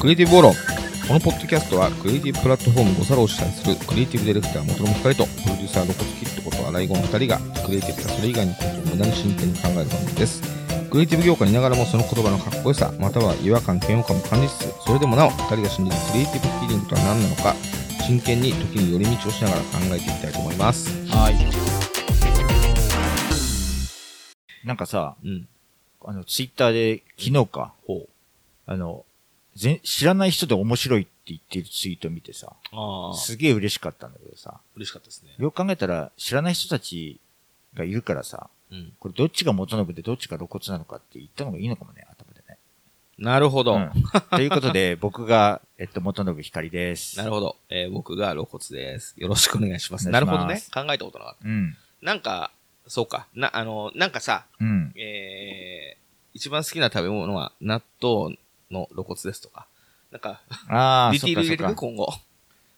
クリエイティブボロこのポッドキャストはクリエイティブプラットフォーム5サロを主催するクリエイティブディレクター元野光とプロデューサーロコツキットこと荒井ゴン2人がクリエイティブかそれ以外のことを無駄に真剣に考える番組です。クリエイティブ業界にいながらもその言葉のかっこよさまたは違和感嫌悪感も感じつつそれでもなお2人が信じるクリエイティブフィーリングとは何なのか真剣に時に寄り道をしながら考えていきたいと思います。はい。なんかさ、うんあの、ツイッターで昨日か、ほう。あの、ぜ知らない人で面白いって言ってるツイートを見てさ、あすげえ嬉しかったんだけどさ、嬉しかったですね。よく考えたら知らない人たちがいるからさ、うん。これどっちが元信でどっちが露骨なのかって言ったのがいいのかもね、頭でね。なるほど、うん。ということで、僕が、えっと、元信光です。なるほど、えー僕が露骨です。よろしくお願いします。お願いします。なるほどね。考えたことなかった。うん。なんかそうか。なあのなんかさうん。えー、一番好きな食べ物は納豆の露骨ですとか、なんか、ああ、ディティール入れてくそっかそっか今後。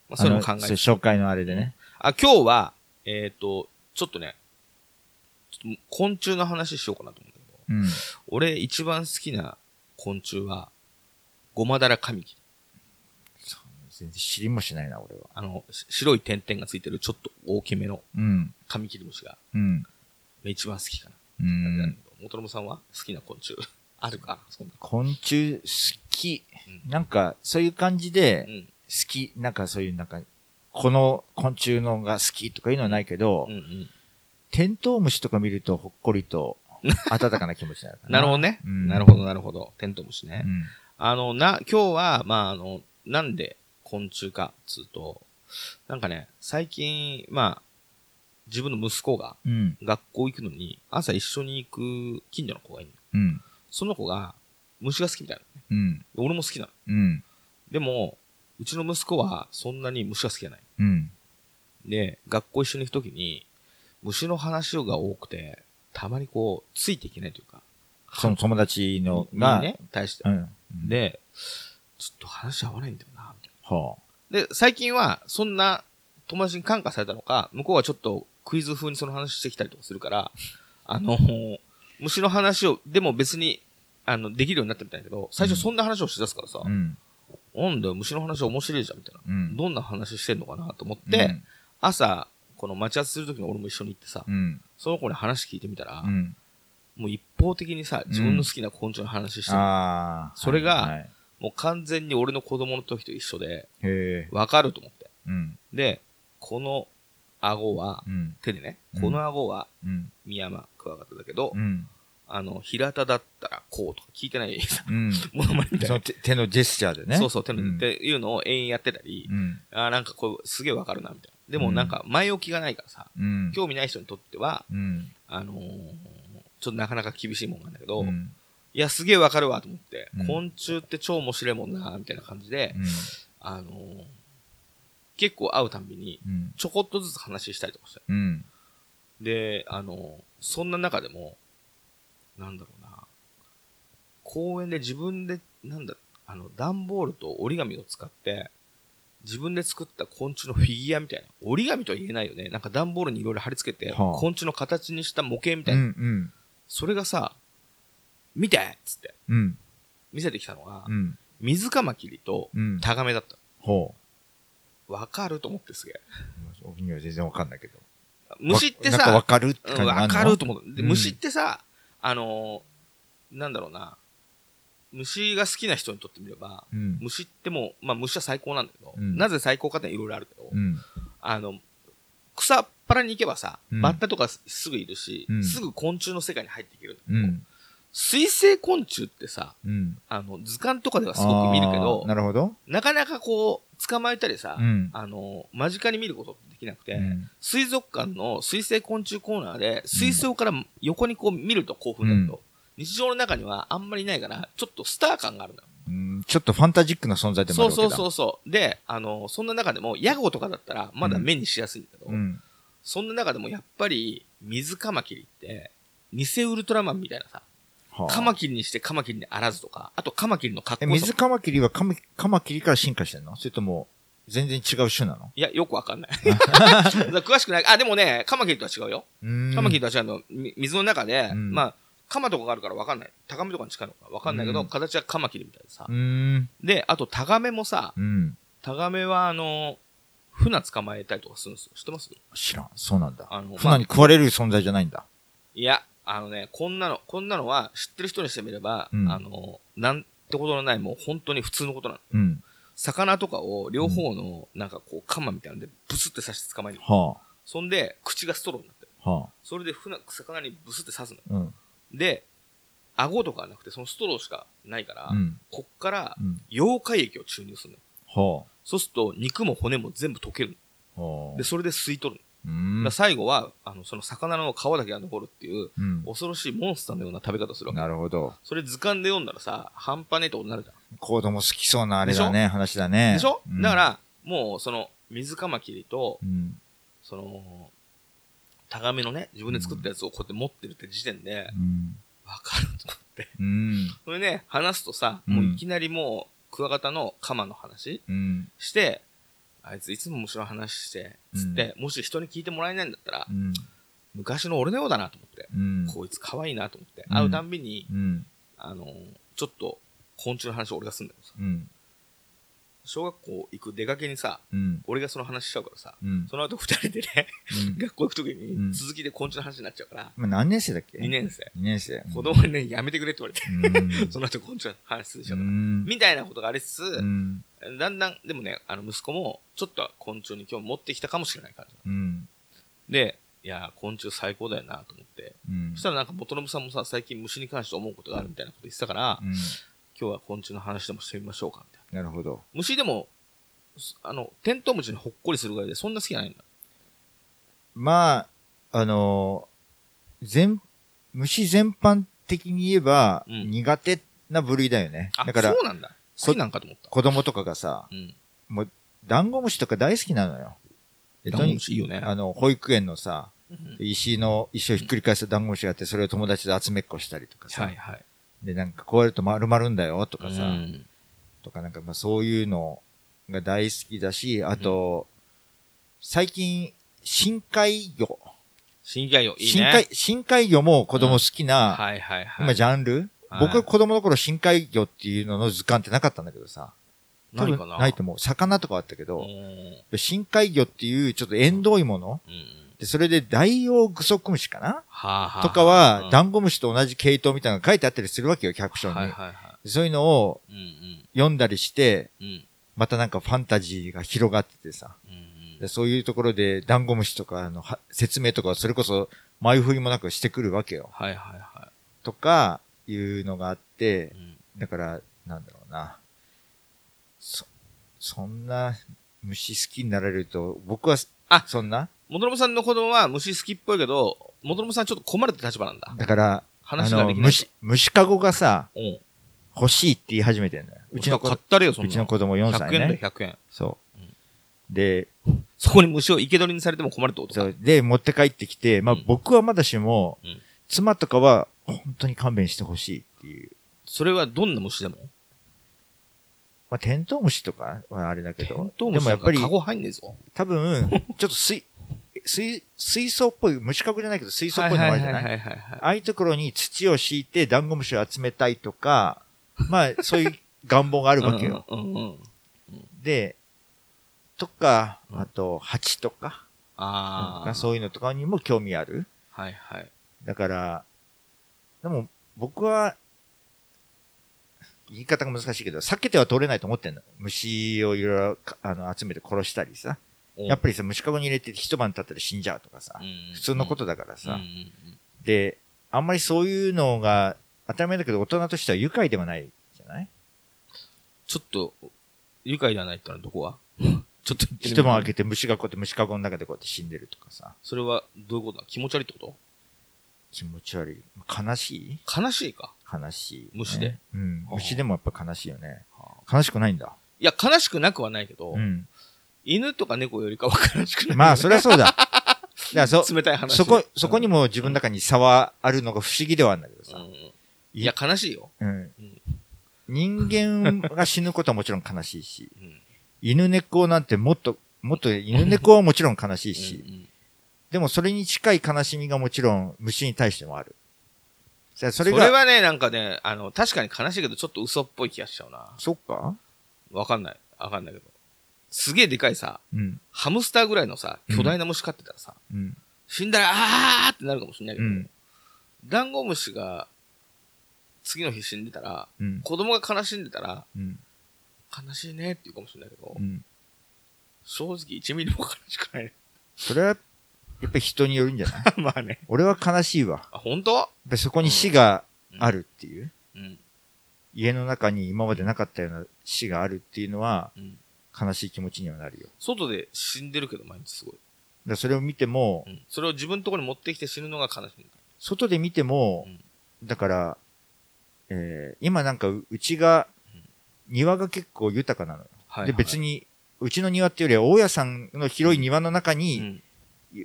まあ、そういうのも考えて。紹介のあれでね。あ、今日は、えっ、と、ちょっとね、と昆虫の話しようかなと思うんだけど、うん。俺一番好きな昆虫は、ゴマダラカミキリ。全然知りもしないな、俺は。あの、し白い点々がついてるちょっと大きめのうん。カミキリムシがうん。一番好きかな。うなん元信さんは好きな昆虫あるか。昆虫好き。うなんか、そういう感じでう、ん。好き。なんかそういう、なんか、この昆虫のが好きとかいうのはないけど、うんうん。テントウムシとか見るとほっこりと、温かな気持ちになるかな。なるほどね。うんなるほど、なるほど。テントウムシね。うん。あの、な、今日は、まあ、あの、なんで昆虫か、つうと、なんかね、最近、まあ、自分の息子がうん。学校行くのに、朝一緒に行く近所の子がいるの。うん。その子が、虫が好きみたいなのね。うん。俺も好きなの。うん。でも、うちの息子は、そんなに虫が好きじゃない。うん。で、学校一緒に行くときに、虫の話が多くて、たまにこう、ついていけないというか、その友達のにが、ね、対してう。ん。で、ちょっと話合わないんだよな、みたいな。はで、最近は、そんな友達に感化されたのか、向こうはちょっとクイズ風にその話してきたりとかするから、あの、虫の話を、でも別に、あの、できるようになったみたいだけど、最初そんな話をしだすからさ、あ。うん。なんだよ、虫の話面白いじゃん、みたいな。うん。どんな話してんのかなと思って、朝、この待ち合わせするときに俺も一緒に行ってさ、うん。その子に話聞いてみたら、うん。もう一方的にさ、自分の好きな昆虫の話してる。それがはいはいもう完全に俺の子供の時と一緒で。わかると思って。うん。で、この顎はう、ん。手でね、うんこの顎はうん。ミヤマクワガタだけど、うん。あの、平田だったらこうとか聞いてないうん。ものまねみたいな。手手のジェスチャーでね。そうそう、手の、うんっていうのを延々やってたり、うん。あーなんかこう、すげえわかるな、みたいな。でもなんか前置きがないからさ、うん。興味ない人にとっては、うん。あのーちょっとなかなか厳しいもんなんだけど、うん。いや、すげえわかるわと思って、うん昆虫って超面白いもんな、みたいな感じで、うん。あのー結構会うたんびに、うん。ちょこっとずつ話したりとかして。うん。で、あのーそんな中でも、なんだろうな、公園で自分で、なんだ、あの、段ボールと折り紙を使って、自分で作った昆虫のフィギュアみたいな。折り紙とは言えないよね。なんか段ボールにいろいろ貼り付けて、はあ昆虫の形にした模型みたういな。ん。それがさ、見てっつってうん。見せてきたのが、うん。水カマキリとうん。タガメだった。ほわかると思ってすげえ。う。僕には全然わかんないけど。虫ってわなんかわさ、かるってうんわかると思う。で、うん虫ってさ、あのーなんだろうな、虫が好きな人にとってみれば、うん。虫ってもう、まあ虫は最高なんだけど、うんなぜ最高かっていろいろあるけど、うん。あの、草っ腹に行けばさ、うんバッタとかすぐいるし、うんすぐ昆虫の世界に入っていける。水生昆虫ってさ、うん。あの、図鑑とかではすごく見るけどなるほど。なかなかこう、捕まえたりさ、うん。あの、間近に見ることきなくて、うん水族館の水生昆虫コーナーで、水槽から横にこう見ると興奮だけど、日常の中にはあんまりないから、ちょっとスター感があるのよ。うんちょっとファンタジックな存在でもあるわけだ。そうそうそうそう。で、あの、そんな中でも、ヤゴとかだったら、まだ目にしやすいんだけど、うん。そんな中でもやっぱり、水カマキリって、偽ウルトラマンみたいなさ、はあカマキリにしてカマキリにあらずとか、あとカマキリの格え、好水カマキリはカマカマキリから進化してんの？それとも、全然違う種なの？いや、よくわかんない。詳しくない。あ、でもね、カマキリとは違うよ。うカマキリとは違うの。み水の中で、うんまあ、カマとかがあるからわかんない。タガメとかに近いのかわかんないけど、うん形はカマキリみたいでさ。で、あとタガメもさ、うん。タガメはあの、船捕まえたりとかするんですよ。知ってます？知らん。そうなんだ。あの、まあ船に食われる存在じゃないんだ。いや、あのね、こんなの、こんなのは知ってる人にしてみれば、うんあの、なんてことのない、もう本当に普通のことなの。うん。魚とかを両方の、なんかこう、カマみたいなんで、ブスって刺して捕まえる。はそんで、口がストローになってる。あ。はそれで船、魚にブスって刺すの。あ。うん。で、顎とかはなくて、そのストローしかないから、うん。こっからうん。溶解液を注入するの。はそうすると、肉も骨も全部溶けるあ。の。はあで、。それで吸い取るうの。だからん。最後は、あの、その魚の皮だけが残るっていう、うん。恐ろしいモンスターのような食べ方をするわけ。なるほど。それ図鑑で読んだらさ、半端ねえってことになるじゃん。子供好きそうなあれだね、話だね。でしょ、うんだか、ら、もう、その、水カマキリと、うん。その、タガメのね、自分で作ったやつをこうやって持ってるって時点で、うん。わかると思って。うん。それね、話すとさ、うんもういきなりもう、クワガタのカマの話うん。して、あいついつも面白い話して、つって、もし人に聞いてもらえないんだったら、うん。昔の俺のようだなと思って、うん。こいつ可愛いなと思って、うん会うたんびに、うん。あの、ちょっと、昆虫の話を俺がすんだけどさ、うん。小学校行く出かけにさ、うん。俺がその話しちゃうからさ、うん。その後二人でね、うん学校行くときうんに続きで昆虫の話になっちゃうから、今何年生だっけ？2年生。2年生。子供にね、やめてくれって言われて、うん。その後昆虫の話するでしょ。うん。みたいなことがありつつ、うん。だんだん、でもね、あの、息子も、ちょっとは昆虫に興味持ってきたかもしれない感じ。うん。で、いや、昆虫最高だよなと思って。うんそしたらなんか、元信さんもさ、最近虫に関して思うことがあるみたいなこと言ってたから、うん。今日は昆虫の話でもしてみましょうか、みたいな。なるほど。虫でも、すあの、テントウムシにほっこりするぐらいで、そんな好きじゃないんだ。まあ、あのー全、虫全般的に言えば、うん苦手な部類だよね。あ、だからそ、うなんだ。好きなんかと思った。子供とかがさ、うん。もう、ダンゴムシとか大好きなのよ。でダンゴムシいいよね。あの、保育園のさ、うん石の、石をひっくり返したダンゴムシがあって、それを友達で集めっこしたりとかさ、はいはい。で、なんかこうやると丸まるんだよとかさ、うんとかなんかまあそういうのが大好きだし、あと、最近、深海魚。深海魚、いいね。深海、深海魚も子供好きな、はいはいはい。今ジャンル、はい僕が子供の頃深海魚っていうのの図鑑ってなかったんだけどさ。多分なないと思う。魚とかあったけうど、ん深海魚っていうちょっと縁遠いものうん。で、それでダイオウグソクムシかな？はあはあ。とかは、ダンンゴムシと同じ系統みたいなのが書いてあったりするわけよ、キャプションに。はいはいはそういうのをい。うん読んだりして、うん。うん。またなんかファンタジーが広がっててさ。うんでそういうところでダンゴムシとかのは説明とかそれこそ前振りもなくしてくるわけよ。はいはいはとか、いうのがあってだから、なんだろうな。そ、そんな虫好きになられると、僕は、あそんな？元信さんの子供は虫好きっぽいけど、元信さんちょっと困るって立場なんだ。だから、話ができない。虫、虫かごがさ、うん。欲しいって言い始めてんだよ。うちの子、買ったれよ、そんなの。うちの子供4歳100円だよ、ね。100円。そううん。で、そこに虫を生け捕りにされても困るってことか。そう。で、持って帰ってきて、まあうん僕はまだしもうん、妻とかは本当に勘弁してほしいっていう。それはどんな虫でもまあテントウムシとかはあれだけテど、ントウムシでもやっぱりカゴ入んねえぞ。多分、ちょっと水、水、水槽っぽい、虫かごじゃないけど水槽っぽいのもあるじゃない？ああいうところに土を敷いてダンゴムシを集めたいとか、まあそういう願望があるわけよ。うんうんうん。で、とか、うんあと、蜂とか、ああ。そういうのとかにも興味ある。はいはい。だから、でも僕は、言い方が難しいけど、避けては通れないと思ってんの。虫をいろいろかあの集めて殺したりさ。やっぱりさ、虫かごに入れて一晩経ったら死んじゃうとかさ。普通のことだからさ。で、あんまりそういうのが当たり前だけど大人としては愉快ではないじゃない？ちょっと、愉快ではないってのはどこは？ちょっと一晩開けて虫がこうやって虫かごの中でこうやって死んでるとかさ。それはどういうこと？だ気持ち悪いってこ気持ち悪い。悲しい？と悲しいか？悲しい、ね。虫で？うん。はあ虫でもやっぱ悲しいよね。悲しくないんだ？いや、悲しくなくはないけど、うん。犬とか猫よりかは悲しくない？まあ、そりゃそうだ。そ、冷たい話。そこ、そこにも、も自分の中に差はあるのが不思議ではあるんだけどさ。うんうんいや、悲しいよ。うんうん。人間が死ぬことはもちろん悲しいし、うん犬猫なんてもっと、もっと犬猫はもちろん悲しいし、でもそれに近い悲しみがもちろん虫に対してもある。そそれが、れはね、なんかね、あの、確かに悲しいけど、ちょっと嘘っぽい気がしちゃうな。そっか？わかんない。わかんないけど。すげえでかいさ、うん。ハムスターぐらいのさ、巨大な虫飼ってたらさ、うん。死んだら、あーってなるかもしれないけど、うん。ダンゴムシが、次の日死んでたら、うん。子供が悲しんでたら、うん。悲しいねって言うかもしれないけど、うん。正直1ミリも悲しくない。それは、やっぱり人によるんじゃない？まあね。俺は悲しいわ。あ、本当？やっぱりそこに死があるっていう。うん。家の中に今までなかったような死があるっていうのは、うん。悲しい気持ちにはなるよ。外で死んでるけど、毎日すごい。らそれを見てもう、ん。それを自分のところに持ってきて死ぬのが悲しい。外で見てもうん、だから、えー今なんかううちが、庭が結構豊かなのよ。はい、で、別に、に、うちの庭っていうよりは、大家さんの広い庭の中うに、ん。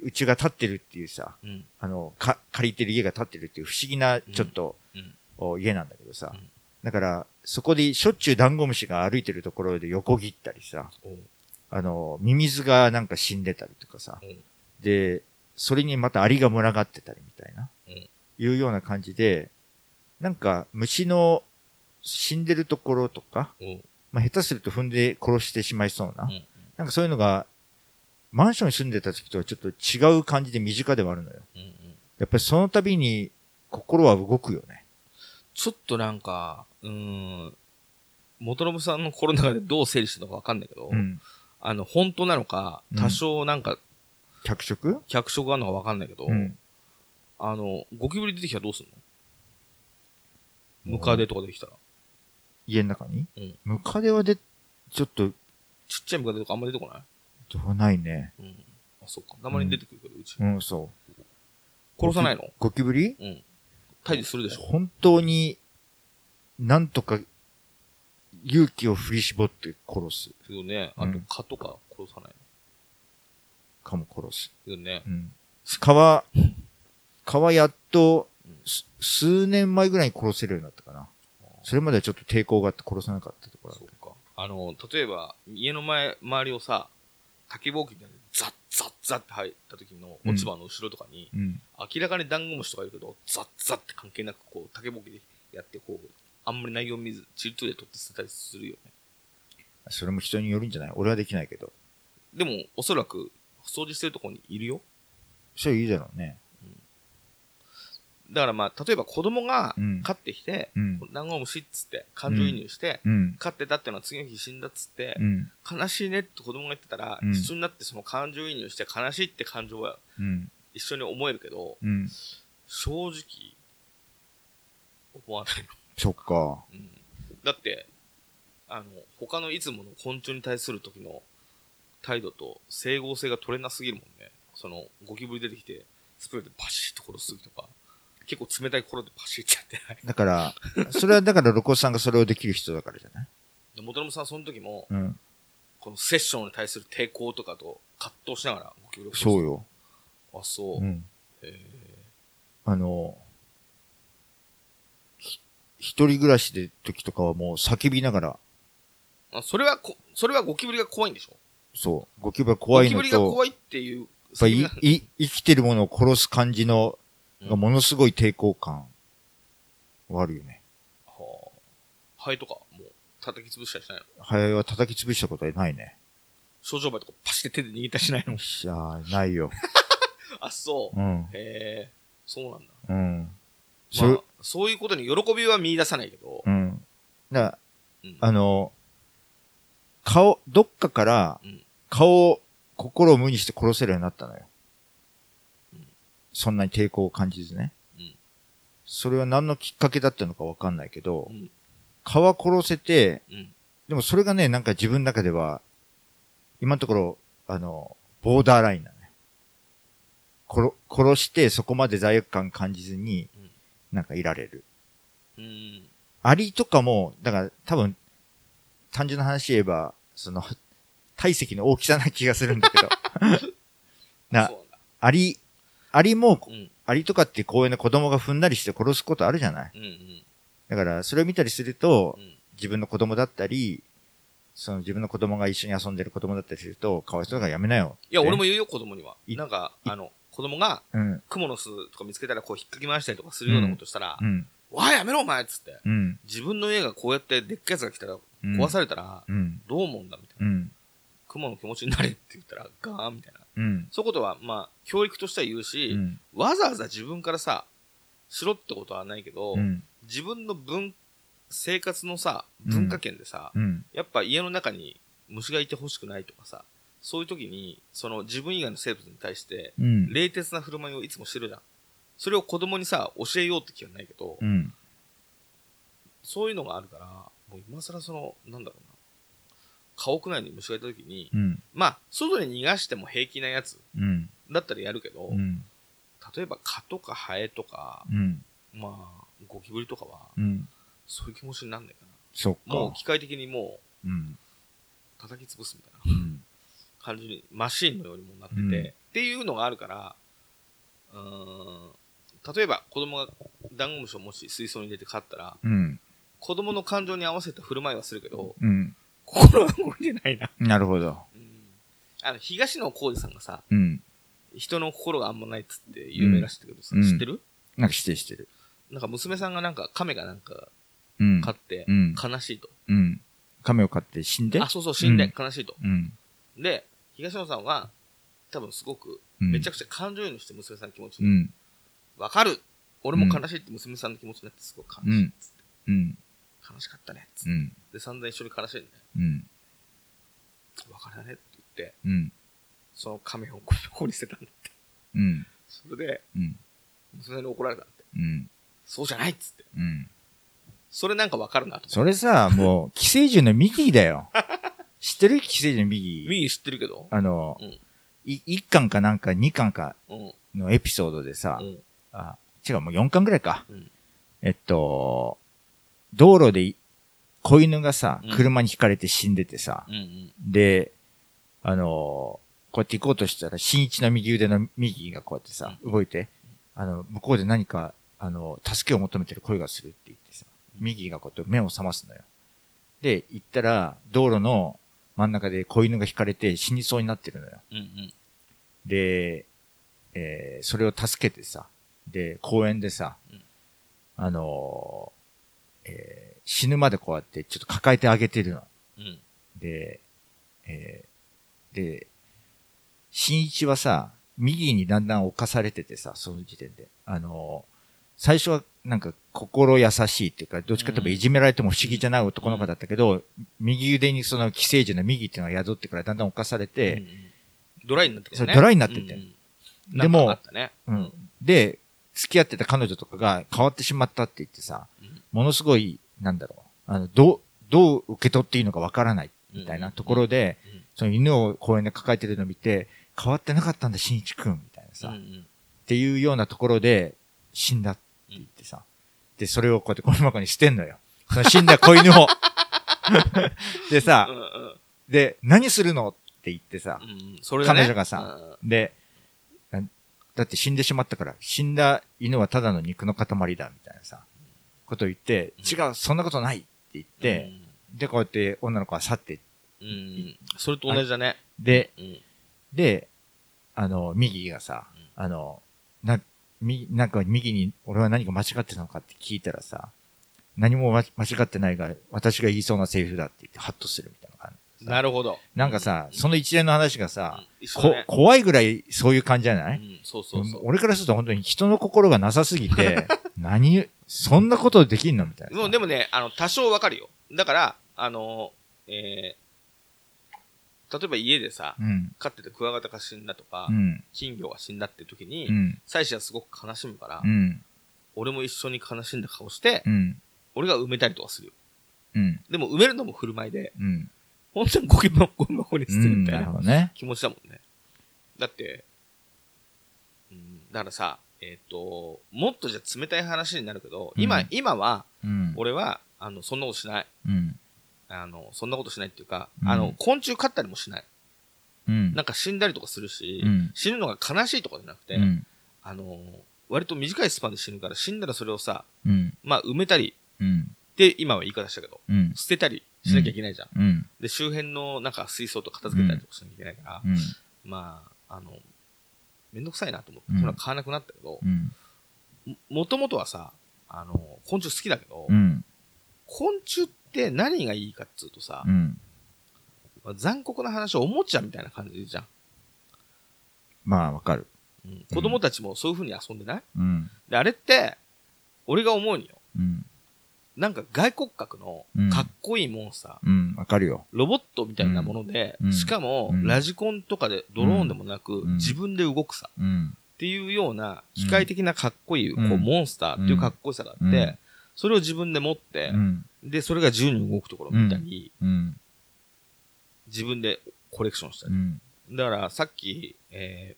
うちが建ってるっていうさ、うん。あの、か、借りてる家が建ってるっていう不思議な、ちょっと、うん。お家なんだけどさ、うん。だから、そこでしょっちゅうダンゴムシが歩いてるところで横切ったりさ、あの、ミミズがなんか死んでたりとかさ、うん。で、それにまたアリが群がってたりみたいな、うん。いうような感じで、なんか虫の死んでるところとか、まあ、下手すると踏んで殺してしまいそうな、うん。なんかそういうのが、マンションに住んでた時とはちょっと違う感じで身近ではあるのよ。うん。うん。やっぱりその度に心は動くよね。ちょっとなんか、うーん、元信さんの心の中でどう整理してるのかわかんないけど、うん。あの、本当なのか、うん多少なんか、脚色？脚色があるのかわかんないけど、うん。あの、ゴキブリ出てきたらどうすんの？ムカデとか出てきたら。家の中に？うんムカデはで、ちょっと、ちっちゃいムカデとかあんま出てこない？どうないね。うん。あ、そっか。たまに出てくるけど、うち。うん、そう。殺さないの？ゴキブリ？うん。退治するでしょ本当に、なんとか、勇気を振り絞って殺す。けどね、あとうん蚊とか殺さないかも殺す。けどね。うん。蚊は、蚊はやっと、す数年前ぐらいに殺せるようになったかな。それまではちょっと抵抗があって殺さなかったところだっそうか。あの、例えば、家の前、周りをさ、竹ぼうきみたいにザッザッザッって入った時の落ち葉の後ろとかに、た。うん。明らかにダンゴムシとかいるけど、ザッザッって関係なく、こう、竹ぼうきでやって、こう、あんまり内容見ず、チルトで取って捨てたりするよね。それも人によるんじゃない？俺はできないけど。でも、おそらく、掃除してるところにいるよ。それいいだろうね。だからまあ、例えば子供がうん飼ってきて、うん。ダンゴムシっつって、感情移入して、うん。飼ってたっていうのは次の日死んだっつって、うん。悲しいねって子供が言ってたら、うん一緒になってその感情移入して悲しいって感情はうん。一緒に思えるけど、うん。正直、思わないの。そっか。うん、だって、あの、他のいつもの昆虫に対する時の態度と整合性が取れなすぎるもんね。その、ゴキブリ出てきて、スプレーでパシッと殺す時とか、結構冷たい心でパシッってやってない。だから、それはだから、ロコさんがそれをできる人だからじゃない？で元信さんその時も、うん。このセッションに対する抵抗とかと葛藤しながらゴキブリを殺すそう。よ。あ、そう。うん。へあの、ひ一人暮らしで時とかはもう叫びながら、ーあそれはこ、それはゴキブリが怖いんでしょ？そう、ゴキブリが怖いのゴキブリがと、怖いっていう。やっぱりいい生きてるものを殺す感じの、うんがものすごい抵抗感はあるよね。はあ。ハエとか、もう、叩き潰したりしないの？ハエは叩き潰したことはないね。症状場とかパシって手で握ったりしないの？よっしゃー、ないよ。あ、そう。うん。へえ、そうなんだ。うん。そまあれ、そういうことに喜びは見出さないけど、うん。だうんあの、顔、どっかからうん、顔を、心を無にして殺せるようになったのよ。うんそんなに抵抗を感じずね。うんそれは何のきっかけだったのかわかんないけどう、ん、顔は殺せて、うん、でもそれがね、なんか自分の中では、今のところ、あの、ボーダーラインなのね。殺、殺してそこまで罪悪感感じずにうん、なんかいられる。うん、アリとかも、だから多分、単純な話言えば、その、体積の大きさな気がするんだけど。な。アリ、アリも、うん、アリとかって公園で子供が踏んだりして殺すことあるじゃないうん、うん、だから、それを見たりするとう、ん。自分の子供だったり、その自分の子供が一緒に遊んでる子供だったりすると、かわいそうだからやめなよ。いや、俺も言うよ、子供には。いなんか、いあの、子供が、うん。クモの巣とか見つけたらこう引っかき回したりとかするようなことしたら、うん。わあやめろお前っつって。うん。自分の家がこうやってでっかいやつが来たらうん壊されたら、うん。どう思うんだみたいな。うん。雲の気持ちになれって言ったら、ガーンみたいな。うん。そういうことは、まあ、教育としては言うし、うん。わざわざ自分からさ、しろってことはないけど、うん。自分の文、生活のさ、文化圏でさ、うん。やっぱ家の中に虫がいてほしくないとかさ、そういう時に、その自分以外の生物に対して、うん。冷徹な振る舞いをいつもしてるじゃん。それを子供にさ、教えようって気はないけど、うん。そういうのがあるから、もう今更その、なんだろうな、家屋内に虫がいた時に、うん。まあ、外に逃がしても平気なやつうん。だったらやるけど、うん。例えば蚊とかハエとか、うん。まあ、ゴキブリとかは、うん。そういう気持ちになんないか。な。もう機械的にもう叩き潰すみたいなうん。感じに、マシーンのようにもなってて、うんっていうのがあるから、うーん、例えば子供がダンゴムシをもし水槽に入れて飼ったら、うん。子供の感情に合わせた振る舞いはするけど、うん。心は動いてないな。なるほど。うんあの、東野幸治さんがさ、うん。人の心があんまないっつって有名らしいんだけどさ、うん知ってる？なんかしてるしてる。なんか娘さんがなんか亀がなんかうん。飼ってうん悲しいと。うん。亀を飼って死んで？あ、そうそう、死んで悲しいと。うん。で、東野さんは多分すごくうんめちゃくちゃ感情移入して娘さんの気持ちに。うん。わかる俺も悲しいって娘さんの気持ちになってすごい悲しいっつって。うん。悲しかったねっつって。うん。で、散々一緒に悲しいんで、うん。別れだねって言って、うん。その亀をここに捨てたんだって。うん。それで、うん。娘に怒られたって。うん。そうじゃないっつって。うん。それなんかわかるなと。それさ、もう、寄生獣のミギーだよ。知ってる寄生獣のミギー？右知ってるけど。あの、うんい1巻かなんか2巻かうん。のエピソードでさ、うん。あ、違う、もう4巻ぐらいか。うんえっと、道路でい子犬がさうん、車にひかれて死んでてさ。で、あのーこうやって行こうとしたら、新一の右腕の右がこうやってさ、動いて、あの、向こうで何か、あの、助けを求めてる声がするって言ってさ、右がこうやって目を覚ますのよ。で、行ったら、道路の真ん中で子犬が引かれて死にそうになってるのよ。うんうん。で、えーそれを助けてさ、で、公園でさ、うんあのーえー死ぬまでこうやってちょっと抱えてあげてるの。うん。で、えーで、新一はさ、右にだんだん侵されててさ、その時点で。あのー最初はなんか心優しいっていうか、どっちかといえばいじめられても不思議じゃない男の子だったけど、右腕にその寄生獣の右っていうのが宿ってからだんだん侵されて、うんうんドライになってくるね。ドライになってってうんうんでもね。うん。で、付き合ってた彼女とかが変わってしまったって言ってさ、うんものすごい、なんだろう、あの、どう、どう受け取っていいのかわからない、みたいなところで、うん。その犬を公園で抱えてるのを見て、変わってなかったんだ、新一くん、みたいなさ、っていうようなところで、死んだって言ってさ、で、それをこうやってゴミ箱に捨てんのよ。その死んだ子犬を。でさで、何するのって言ってさ彼女がさ、で、なだって死んでしまったから、死んだ犬はただの肉の塊だ、みたいなさ、ことを言って、うん違う、そんなことないって言って、で、こうやって女の子は去って、うん、うんそれと同じだね。で、うん。で、あの、右がさ、あの、な、み、なんか右に俺は何か間違ってたのかって聞いたらさ、何も間間違ってないが、私が言いそうなセリフだって言ってハッとするみたいな感じ。なるほど。なんかさ、うんその一連の話がさ、こね怖いぐらいそういう感じじゃない、うんそうそう。俺からすると本当に人の心がなさすぎて、何、そんなことできんの？みたいな。もうでもね、あの、多少わかるよ。だから、あの、えー、例えば家でさ、うん。飼っててクワガタが死んだとか、うん。金魚が死んだって時に、うん。妻子はすごく悲しむから、うん。俺も一緒に悲しんだ顔して、うん。俺が埋めたりとかするよ。うん。でも埋めるのも振る舞いで、うん。本当にゴキブリゴミ箱に捨てるみたいなね。気持ちだもんね。だって、うん、だからさ、えっ、と、もっとじゃ冷たい話になるけど、今、うん今は、うん。俺は、あの、そんなことしない。うん。あの、そんなことしないっていうか、うんあの、昆虫飼ったりもしない。うん。なんか死んだりとかするし、うん死ぬのが悲しいとかじゃなくて、うん。あの、割と短いスパンで死ぬから、死んだらそれをさ、うん。まあ、埋めたりうん。って、今は言い方したけど、うん。捨てたりしなきゃいけないじゃん。うん。で、周辺のなんか水槽と片付けたりとかしなきゃいけないから、うん。まあ、あの、めんどくさいなと思って、うんそれは買わなくなったけどう、ん。もともとはさ、あの、昆虫好きだけど、うん。昆虫って何がいいかっつうとさ残酷な話、おもちゃみたいな感じじゃん。まあ、わかる。うん子供たちもそういう風に遊んでない？うん。で、あれって、俺が思うによ。うん。なんか外骨格のうんかっこいいモンスター、うん。わかるよ。ロボットみたいなもので、うんしかも、うんラジコンとかでドローンでもなく、うん自分で動くさ、うん。っていうような機械的なかっこいい、うんこうモンスターっていうかっこよさがあって、うんそれを自分で持って、うん。で、それが自由に動くところを見たり、うん。自分でコレクションしたり。うん。だから、さっき、え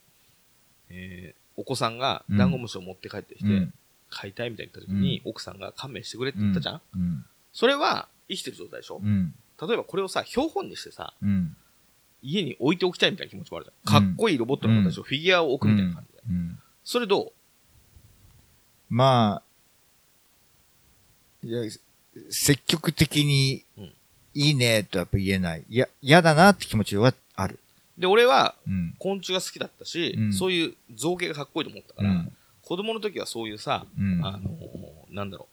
ーえーお子さんがダンゴムシを持って帰ってきて、うん飼いたいみたいに言った時に、奥さんが勘弁してくれって言ったじゃん、うん。それは生きてる状態でしょ、うん。例えばこれをさ、標本にしてさ、うん。家に置いておきたいみたいな気持ちもあるじゃん。かっこいいロボットの形をフィギュアを置くみたいな感じで。うん。それどう？まあ、いや、積極的にうん、いいねとやっぱ言えない。いや、嫌だなって気持ちはある。で、俺はうん。昆虫が好きだったし、うんそういう造形がかっこいいと思ったから、うん子供の時はそういうさ、うんあのーなんだろ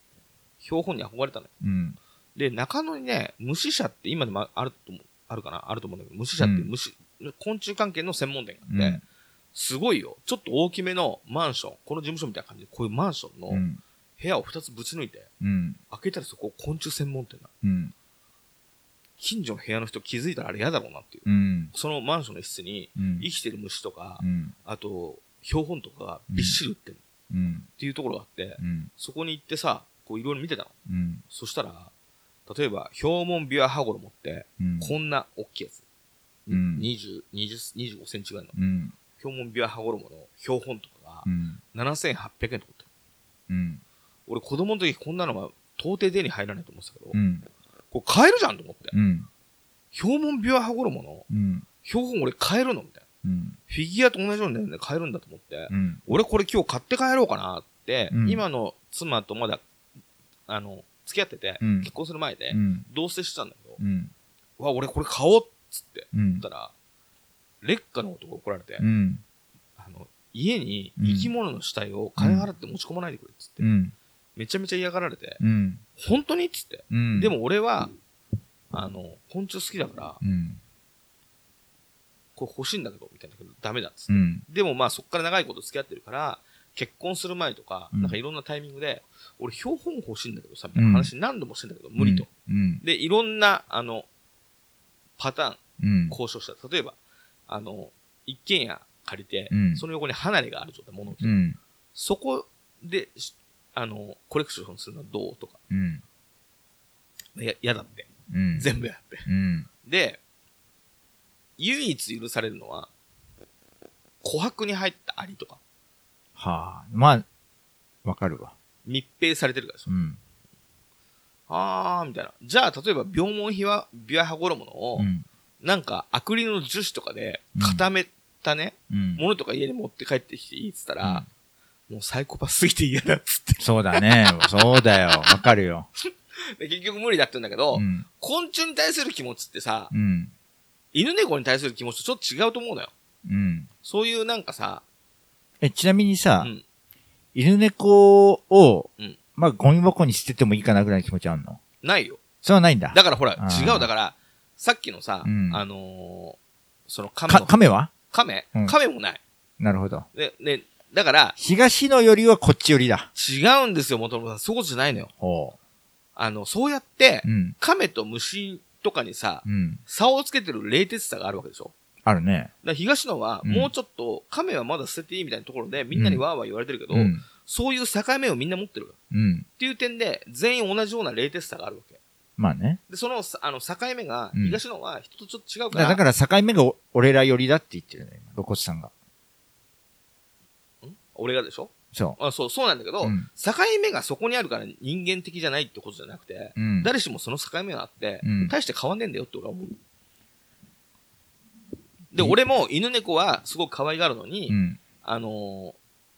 う、標本に憧れたのよ。うん。で、中野にね、虫舎って今でもあると思う、あるかな？あると思うんだけど、虫舎ってうん虫、昆虫関係の専門店があって、うんすごいよ。ちょっと大きめのマンション、この事務所みたいな感じで、こういうマンションのうん。部屋を2つぶち抜いて、うん。開けたらそこ昆虫専門店なの。うん。近所の部屋の人気づいたらあれ嫌だろうなっていう。うん。そのマンションの一室にうん。生きてる虫とか、うん。ああと、標本とかがびっしり売ってるうん。っていうところがあって、うん。そこに行ってさ、こういろいろ見てたの。うん。そしたら、例えば、ヒョウモンビワハゴロモって、うん。こんな大きいやつ。うん20、20、25センチぐらいの、うん。ヒョウモンビワハゴロモの標本とかがう、ん。7800円とかってる。うん。俺子供の時こんなのが到底手に入らないと思ってたけど、うん。これ買えるじゃんと思って。うん。ヒョウモンビワハゴロモのうん。標本俺買えるのみたいな。うん。フィギュアと同じような値段で買えるんだと思って、うん。俺これ今日買って帰ろうかなって、うん今の妻とまだ、あの、付き合ってて、うん結婚する前で、うん。同棲してたんだけど、うわ、俺これ買おうっつってう言っんた。ら、劣化の男が怒られて、うん。あの、家に生き物の死体を金払って持ち込まないでくれっつって、うん。めちゃめちゃ嫌がられて、うん。本当にっつって、うん。で、も俺は、あの、昆虫好きだから、うん。これ欲しいんだけど、みたいなけど、ダメだっつって。うん。でもまあそっから長いこと付き合ってるから、結婚する前とか、うんなんかいろんなタイミングで、俺標本欲しいんだけどさ、みたいな話何度もしてんだけど、無理と。。うん。で、いろんな、あの、パターン、うん。交渉した。例えば、あの、一軒家借りて、うんその横に離れがある状態、物置、うん。そこで、しあの、コレクションするのはどうとか、うん。や、嫌だって。うん。全部やって。うん。で、唯一許されるのは、琥珀に入ったアリとか、はあ。まあ、わかるわ。密閉されてるからでしょ。うん。あー、みたいな。じゃあ、例えば、病門比は、ビワハゴロモのを、うん。なんか、アクリルの樹脂とかでうん固めたね、うん。ものとか家に持って帰ってきていいっつったら、もうサイコパスすぎて嫌だっつって。そうだね。そうだよ。わかるよ。で結局無理だって言うんだけど、うん。昆虫に対する気持ちってさ、うん。犬猫に対する気持ちとちょっと違うと思うのよ。うん。そういうなんかさ、え、ちなみにさう、ん、犬猫をうん、まあ、ゴミ箱に捨ててもいいかなぐらいの気持ちあるの？ないよ。それはないんだ。だからほら、違う。だから、さっきのさ、うんあのーその亀か、の、亀は？亀うん亀もない。なるほど。で、で、だから、東のよりはこっちよりだ。違うんですよ、元々さん。そうじゃないのよ。ほあの、そうやってう。う、ん。亀と虫とかにさ、うん。差をつけてる冷徹さがあるわけでしょ？あるね。東野は、うんもうちょっと、亀はまだ捨てていいみたいなところで、みんなにわーわー言われてるけど、うん。そういう境目をみんな持ってる。うん。っていう点で、全員同じような冷徹さがあるわけ。まあね。で、その、さあの、境目が、うん東野は人とちょっと違うか、ららだから境目がお俺ら寄りだって言ってるね、今露骨さんが。俺がでしょ？そあそう、そうなんだけど、うん境目がそこにあるから人間的じゃないってことじゃなくて、う。うん。誰しもその境目があって、うん大して変わんねえんだよって俺は思う。で、俺も犬猫はすごく可愛がるのに、うん。あのー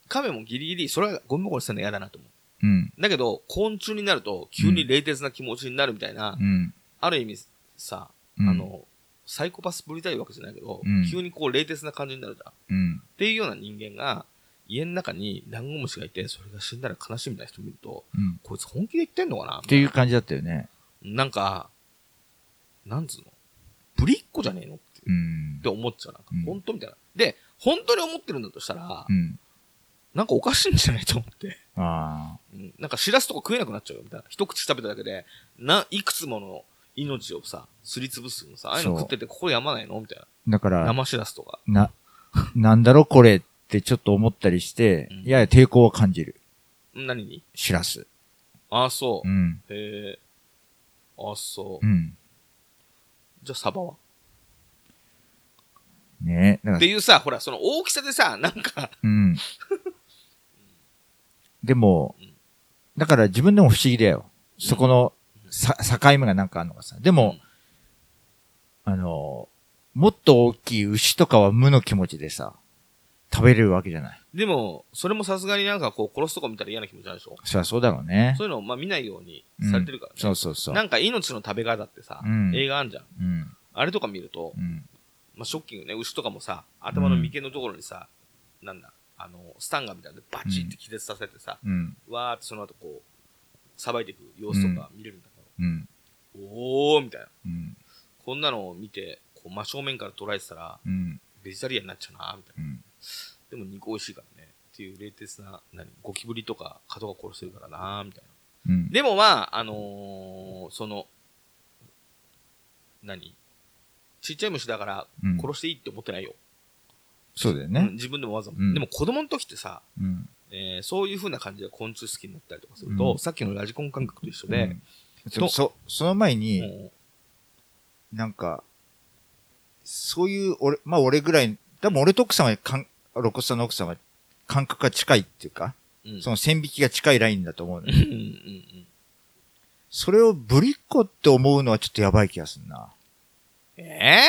亀もギリギリ、それはゴミ箱に捨てるの嫌だなと思う。うん。だけど、昆虫になると、急に冷徹な気持ちになるみたいな、うん。ある意味さ、うんあの、サイコパスぶりたいわけじゃないけど、うん急にこう冷徹な感じになるじゃん。うん。っていうような人間が、家の中にダンゴムシがいて、それが死んだら悲しみな人見ると、うん。こいつ本気で言ってんのかな？っていう感じだったよね。なんか、なんつうの？ぶりっ子じゃねえのってうんっ。て思っちゃう。なんかうん、本当みたいな。で、本当に思ってるんだとしたら、うん。なんかおかしいんじゃないと思って。ああ。うんなんかシラスとか食えなくなっちゃうよ、みたいな。一口食べただけで、な、いくつもの命をさ、すりつぶすのさ、ああいうの食っててここやまないの？みたいだかな。ら、生シラスとか。な、なんだろこれってちょっと思ったりして、うんやや抵抗を感じる。ん何に？しらす。ああ、そうう。ん。へえ。あそうう。ん。じゃあサバは？ねだから、っていうさ、ほら、その大きさでさ、なんか、うん。でもうん、だから自分でも不思議だよ。そこの、さ、境目がなんかあるのがさ。でも、あの、もっと大きい牛とかは無の気持ちでさ、食べれるわけじゃない。でも、それもさすがになんかこう、殺すとか見たら嫌な気持ちなんでしょ？そりゃそうだろうね。そういうのをまあ見ないようにされてるからね。そうそうそう。なんか命の食べ方ってさ、うん映画あんじゃん。うん。あれとか見ると、うん。まあ、ショッキングね、牛とかもさ、頭の眉間のところにさ、なんだ、あの、スタンガンみたいなのでバチって気絶させてさ、うん。わーってその後こう、さばいていく様子とか見れるんだうん。けど、おーみたいな。うん。こんなのを見て、こう真正面から捉えてたら、うん。ベジタリアンになっちゃうな、みたいな。うん。でも肉美味しいからね。っていう冷徹な、何ゴキブリとか蚊とか殺せるからな、みたいな。うん。でもまあ、あのーその、何ちっちゃい虫だからうん殺していいって思ってないよ。そうだよね。うん自分でもわざわざ。うんでも子供の時ってさ、うん。えーそういう風な感じで昆虫好きになったりとかすると、うんさっきのラジコン感覚と一緒でうん、そとそ、その前に、もなんか、そういう、俺、まあ俺ぐらい、多分俺と奥さんはかん、ロコスさんの奥さんは感覚が近いっていうか、ううん。その線引きが近いラインだと思うのよ。うんうんうんそれをぶりっ子って思うのはちょっとやばい気がするな。ええ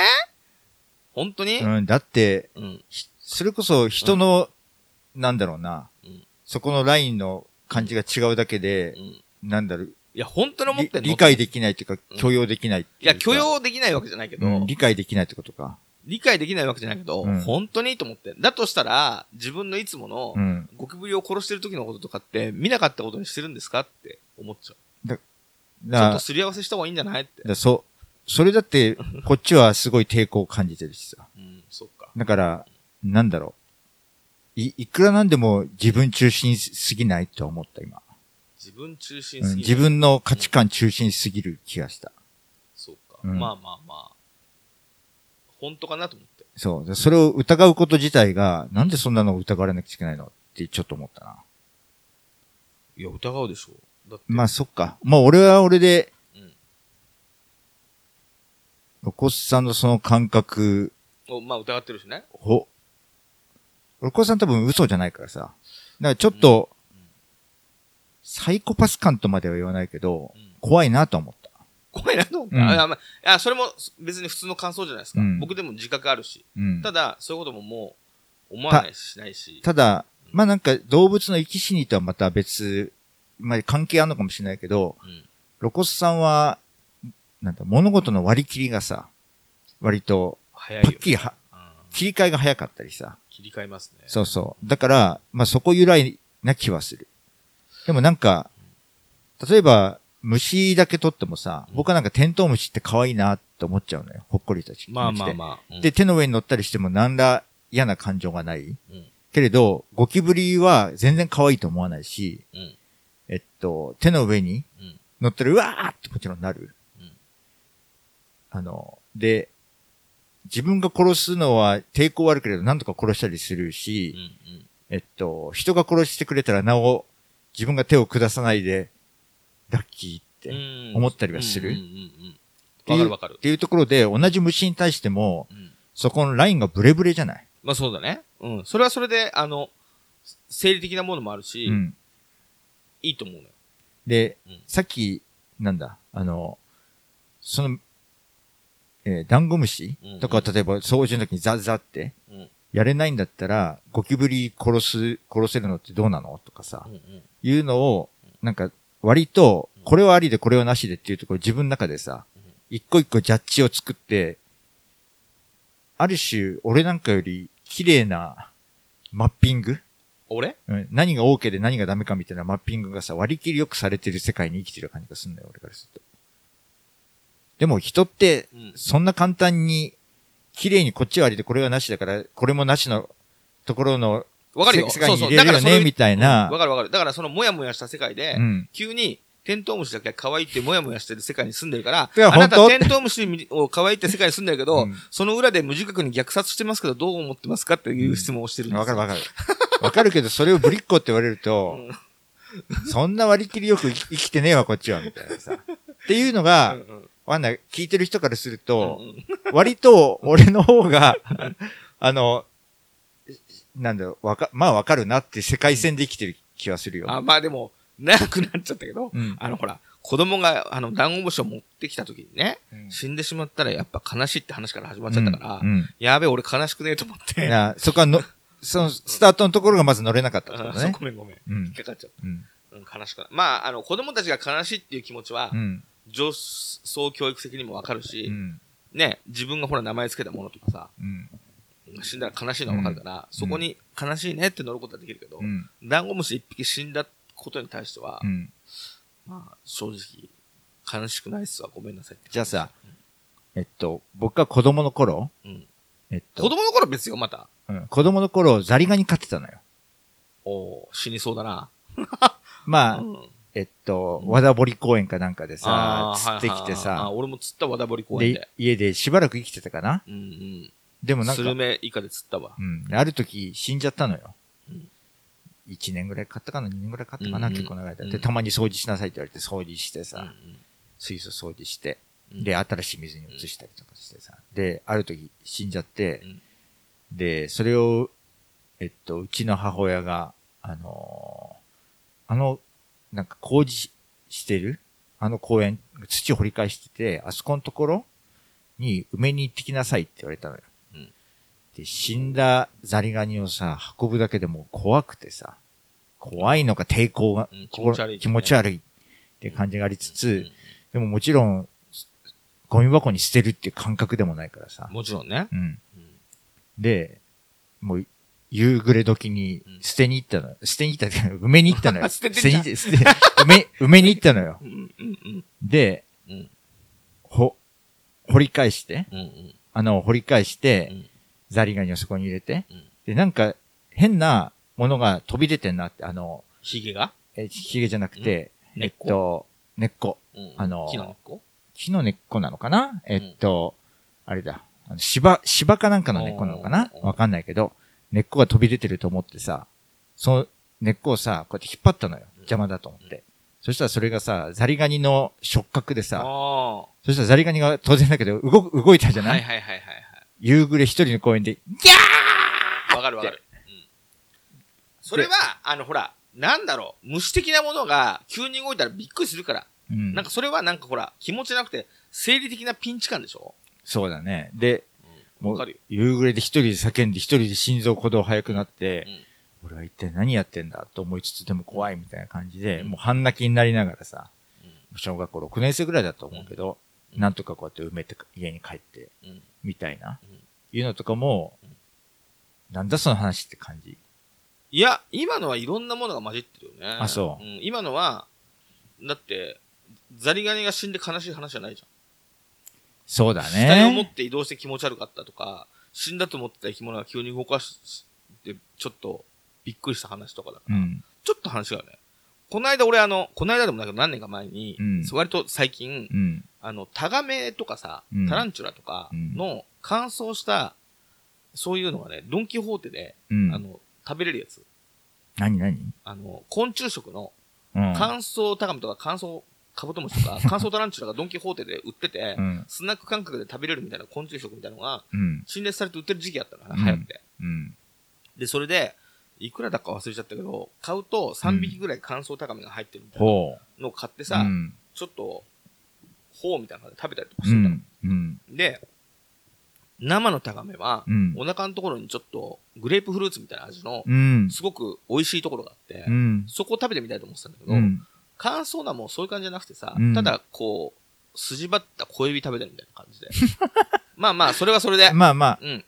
本当に？うん、だって、うん。ひそれこそ人の、なんだろうな、うん。そこのラインの感じが違うだけでう、ん。いなんだろう、や、本当に思ってんの？り理解できないっていうかうん、許容できないいうや、か許容できないわけじゃないけど、うん理解できないってことか。理解できないわけじゃないけど、うん本当にと思って。だとしたら、自分のいつものう、ん。ゴキブリを殺してる時のこととかって、見なかったことにしてるんですかって思っちゃう。だちょっだとすり合わせした方がいいんじゃないって。だそ、それだって、こっちはすごい抵抗を感じてるしさ。うん、そっか。だから、なんだろう。い、いくらなんでも自分中心すぎないと思った、今。自分中心うんすぎる。自分の価値観中心すぎる気がした。そうか。うんまあまあまあ。本当かなと思って。そう。でそれを疑うこと自体が、なんでそんなのを疑われなきゃいけないのってちょっと思ったな。いや、疑うでしょ。だって。まあそっか。まあ俺は俺で、うんロコスさんのその感覚おまあ疑ってるしね。を、ロコスさん多分嘘じゃないからさ。だからちょっと、うんサイコパス感とまでは言わないけど、うん怖いなと思った。怖いなと思った。うんあまあ、あそれも別に普通の感想じゃないですか。うん僕でも自覚あるし。うん。ただ、そういうことももう思わないしないし。ただ、まあなんか動物の生き死にとはまた別、まあ関係あるのかもしれないけど、うん。ロコスさんは、なんだ、物事の割り切りがさ、割と、早いよ。パッキリは、うん切り替えが早かったりさ。切り替えますね。そうそう。だから、まあそこ由来な気はする。でもなんか、例えば、虫だけ取ってもさ、うん僕はなんかテントウムシって可愛いなって思っちゃうのよ。ほっこりとして。まあまあまあ。うんで、、手の上に乗ったりしても何ら嫌な感情がない。うん。けれど、ゴキブリは全然可愛いと思わないし、うん。えっと、手の上にうん。乗ってる、うわーってもちろんなる。うんあの、で、自分が殺すのは抵抗はあるけれど、なんとか殺したりするし、うん。うん。えっと、人が殺してくれたらなお、自分が手を下さないで、ラッキーって、うん思ったりはする？わかるわかるっ。ていうところで、同じ虫に対しても、うん。そこのラインがブレブレじゃない？まあそうだね。うん。それはそれで、あの、生理的なものもあるし、うん。いいと思うのよ。で、うんさっき、なんだ、あの、その、えーダンゴムシうんとか、例えば掃除の時にザッザって、うん。やれないんだったら、ゴキブリ殺す、殺せるのってどうなの？とかさうん。う、ん。いうのを、なんか、割と、これはありでこれはなしでっていうところ自分の中でさうん、一個一個ジャッジを作って、ある種、俺なんかより綺麗なマッピング？俺？うん何が OK で何がダメかみたいなマッピングがさ、割り切りよくされてる世界に生きてる感じがするんだよ、俺からすると。でも人って、うん。そんな簡単に、綺麗にこっちはありでこれはなしだから、これもなしのところの、わかるよ。世界にそうそう。入れるよねだからそれみたいなうんわかるわかる。だからそのもやもやした世界で、うん。急に、テントウムシだけ可愛いってもやもやしてる世界に住んでるから、あなたテントウムシを可愛いって世界に住んでるけど、うんその裏で無自覚に虐殺してますけど、どう思ってますかっていう質問をしてるんですよわかるわかる。わかるけど、それをぶりっ子って言われると、そんな割り切りよく生きてねえわ、こっちは、みたいなさ。っていうのが、わかんない。聞いてる人からすると、割と俺の方が、あの、なんだろう、わか、まあわかるなって世界線で生きてる気はするよ。あ、まあでも、長くなっちゃったけど、うんあのほら、子供が、あの、ダンゴムシを持ってきた時にね、うん死んでしまったらやっぱ悲しいって話から始まっちゃったから、うんうんやべえ、俺悲しくねえと思って。いや、そこはの、その、スタートのところがまず乗れなかったってあことね。ごめんごめん。うん引っかかっちゃった。うん。うん、悲しくない。まあ、あの、子供たちが悲しいっていう気持ちはう、ん。上層教育的にもわかるし、うん。ね、自分がほら名前つけたものとかさ、うん。死んだら悲しいのはわかるから、そこに悲しいねって乗ることはできるけど、うん。ダンゴムシ一匹死んだことに対しては、うん。まあ、正直、悲しくないっすわ、ごめんなさい。じゃあさ、えっと、僕が子供の頃、うん。えっと、子供の頃別よ、また。うん子供の頃、ザリガニ飼ってたのよ。おー死にそうだな。まあ、うんえっと、うん和田堀公園かなんかでさ釣ってきてさ、俺も釣った和田堀公園でで。、家でしばらく生きてたかなうんうん。でもなんかスル、メ以下で釣ったわ。うん。ある時死んじゃったのようん。1年ぐらい飼ったかな ?2 年ぐらい飼ったかな、うんうん結構長い間。で、うんたまに掃除しなさいって言われて掃除してうんさ、水素掃除して、うんで、新しい水に移したりとかしてさ。で、ある時死んじゃってうん、で、それを、えっと、うちの母親が、あのーあの、なんか工事ししてるあの公園、土を掘り返してて、あそこのところに埋めに行ってきなさいって言われたのよ。うんで、死んだザリガニをさ、運ぶだけでもう怖くてさ、怖いのか抵抗が、うん気持ち悪いね気持ち悪いって感じがありつつ、うんでももちろん、ゴミ箱に捨てるっていう感覚でもないからさ。もちろんね。うん。うんで、もう、夕暮れ時にうん捨てに行ったの。捨てに行ったっていうか、埋めに行ったのよ。捨ててんじゃん捨てに、捨て、埋め、埋めに行ったのよ。うんうんうんで、うんほ、掘り返して、うんうんあの、掘り返して、うんザリガニをそこに入れて、うん。で、なんか、変なものが飛び出てんなって、あの、ヒゲが？え、ヒゲじゃなくて、えっうん。根っと、根っこ。うん。あの木の根っこ？木の根っこなのかな？えっと、あれだ。あの芝、芝かなんかの根っこなのかな？わかんないけど、根っこが飛び出てると思ってさ、その根っこをさ、こうやって引っ張ったのよ。邪魔だと思って。そしたらそれがさ、ザリガニの触覚でさ、あそしたらザリガニが当然だけど、動く、動いたじあ。ゃない？はいはいはいはい。夕暮れ一人の公園で、ギャわかるわかる。うん。それは、あの、ほら、なんだろう、虫的なものが急に動いたらびっくりするから。ーうん。なんかそれはなんかほら、気持ちなくて、生理的なピンチ感でしょ？そうだね。で、もうわかるよ、夕暮れで一人で叫んで一人で心臓鼓動速くなって、うん。俺は一体何やってんだと思いつつでも怖いみたいな感じで、うん。もう半泣きになりながらさ、うん。小学校6年生ぐらいだと思うけど、うんなんとかこうやって埋めて家に帰って、うんみたいな、うんいうのとかも、うんなんだその話って感じ？いや、今のはいろんなものが混じってるよね。あそううん、今のは、だって、ザリガニが死んで悲しい話じゃないじゃん。そうだ死体を持っね。て移動して気持ち悪かったとか、死んだと思ってた生き物が急に動かして、ちょっとびっくりした話とかだから、うん。ちょっと話がね。この間俺あの、この間でもないけど何年か前に、うん割と最近、うん。あの、タガメとかさ、うんタランチュラとかの乾燥した、そういうのがね、ドンキホーテで、うん。あの、食べれるやつ。何何？あの、昆虫食のうん。乾燥タガメとか乾燥カブトムシとか、乾燥タランチュラがドンキホーテで売ってて、うん。スナック感覚で食べれるみたいな昆虫食みたいなのが、うん。陳列されて売ってる時期あったのかうんな、流行って。うん。で、それで、いくらだか忘れちゃったけど、買うと3匹ぐらい乾燥タガメが入ってるみたいな。のを買ってさ、うん。ちょっと、フォーみたいなので食べたりとかうしてたの。ん。うん。で、生のタガメは、うん。お腹のところにちょっと、グレープフルーツみたいな味の、うん。すごく美味しいところがあって、うん。そこを食べてみたいと思ってたんだけど、うん。乾燥なもんそういう感じじゃなくてさ、うんただ、こう、筋張った小エビ食べてるみたいな感じで。まあまあ、それはそれで。まあまあ、うん。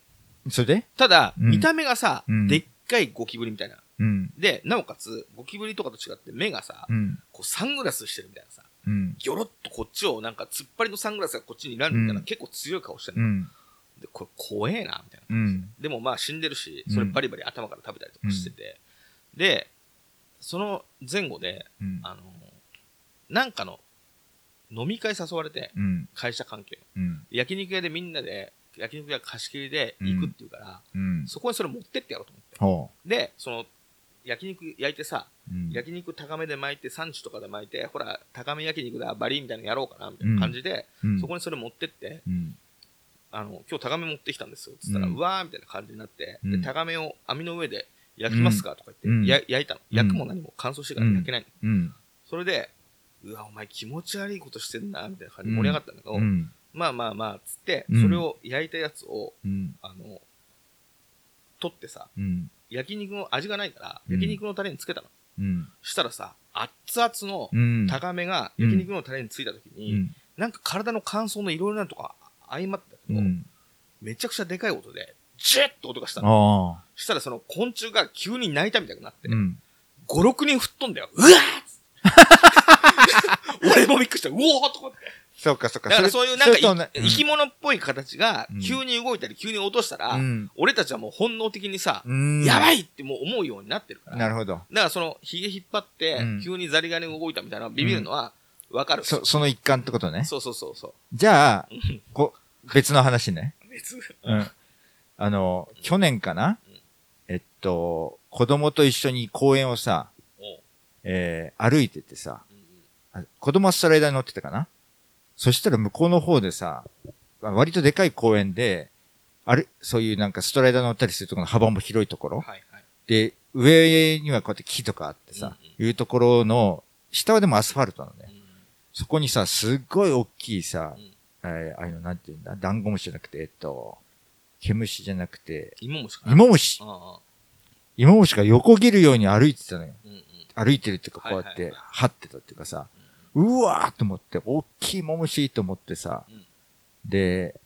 それで？ただ、うん見た目がさ、うんでっかいゴキブリみたいな。うん。で、なおかつ、ゴキブリとかと違って目がさ、うん。こうサングラスしてるみたいなさ、うん。ギョロッとこっちをなんか突っ張りのサングラスがこっちに睨んでみたいな、うん結構強い顔してるの、うん。で、これ怖えな、みたいな。うん。でもまあ死んでるし、うんそれバリバリ頭から食べたりとかしてて、で、その前後で、うん。あの、なんかの飲み会誘われて、うん。会社関係の。うん。焼肉屋でみんなで、焼肉屋貸し切りで行くっていうから、うん。そこにそれ持ってってやろうと思って。ほで、その、焼肉焼いてさ、う。うん。焼肉高めで巻いて、産地とかで巻いて、ほら、高め焼肉だ、バリーみたいなのやろうかな、みたいな感じで、うんそこにそれ持ってって、うん。あの、今日高め持ってきたんですよ。つったら、ううんわーみたいな感じになって、うんで、高めを網の上で焼きますかとか言って、うんや焼いたの。うん焼くも何も乾燥してから焼けないの。うん。それで、うわ、お前気持ち悪いことしてんな、みたいな感じで盛り上がったんだけど、うん。まあまあまあ、つって、うんそれを焼いたやつを、うん。あの、取ってさ、うん。焼肉の味がないから、うん焼肉のタレにつけたの。うん。したらさ、熱々のうん。高めが焼肉のタレについた時に、うん。なんか体の乾燥のいろいろなとか相まってたけど、うん。めちゃくちゃでかい音で、ジェッと音がしたの。したらその昆虫が急に泣いたみたいになって、うん。5、6人吹っ飛んだよ。うわー 俺もびっくりした。うおーとかって。そうか、そうか。だからそういうなんか生き物っぽい形がうん急に動いたり急に落としたら、うん。俺たちはもう本能的にさ、うん。やばいいってもう思うようになってるから。だかなるほど。らその、髭引っ張ってうん、急にザリガニが動いたみたいなビビるのは、わかる。そ、その一環ってことね。そうそうそうそう。じゃあうん、こ、別の話ね。別？うん。あの、去年かな？うんえっと、子供と一緒に公園をさ、えー、歩いててさ、子供はストライダーに乗ってたかな？そしたら向こうの方でさ、割とでかい公園で、ある、そういうなんかストライダー乗ったりするところの幅も広いところ。はいはい。で、上にはこうやって木とかあってさ、うんいうところの、下はでもアスファルトなのね。うんそこにさ、すっごい大きいさ、うんえーああいうのなんていうんだ、ダンゴムシじゃなくて、えっと、毛虫じゃなくて、芋虫かな？芋虫芋虫が横切るように歩いてたのよ。うんうん。歩いてるっていうか、こうやっはいて、張ってたっていうかさ、うわーと思って、大きい芋虫と思ってさ、うん。で、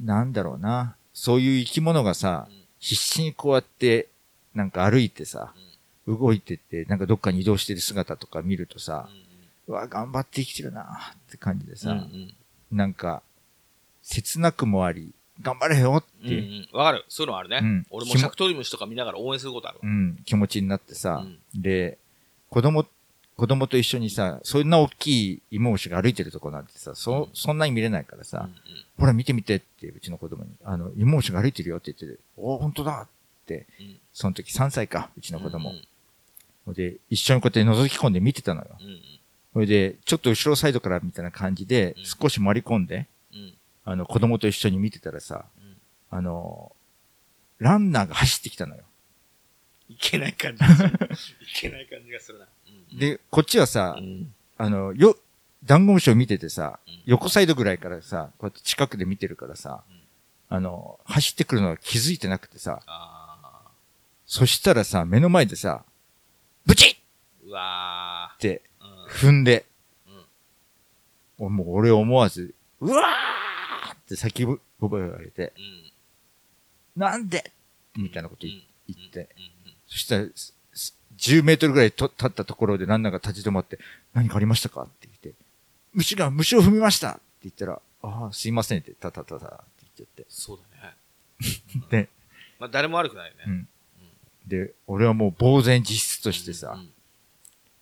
なんだろうな、そういう生き物がさ、必死にこうやって、なんか歩いてさ、動いてって、なんかどっかに移動してる姿とか見るとさ、うわ、頑張って生きてるなーって感じでさ、うんうん。なんか、切なくもあり、頑張れよって、うんうん。わかる。そういうのあるね。うん。俺もシャクトリムシとか見ながら応援することあるわ。うん、気持ちになってさ、うん。で、子供、子供と一緒にさ、そんな大きい芋虫が歩いてるとこなんてさ、そ、そんなに見れないからさ、うんほら見てみてって、うちの子供に、あの、芋虫が歩いてるよって言ってて、お本当だって、うんその時3歳か、うちの子供。うんほいで、一緒にこうやって覗き込んで見てたのよ。うんうんそれで、ちょっと後ろサイドからみたいな感じでう、ん少し回り込んで、うんあの、子供と一緒に見てたらさ、うんあの、ランナーが走ってきたのよ。いけない感じ。いけない感じがするな。うん。で、こっちはさう、ん。あの、よ、ダンゴムシを見ててさうん、横サイドぐらいからさ、こうやって近くで見てるからさうん、あの、走ってくるのは気づいてなくてさ、あそしたらさ、目の前でさ、ブチッうわてーうん。踏んで、うん。もう俺思わず、うわーって叫ぶ声を上げて、うん。なんで？みたいなこと言って、そしたら、10メートルぐらいと立ったところでランナーが立ち止まって、何かありましたかって言って、虫が虫を踏みましたって言ったら、ああ、すいませんって、たたたたって言っちゃっそうだね。て。で、まあ誰も悪くないよね。うん。で、俺はもう呆然自失としてさう、ん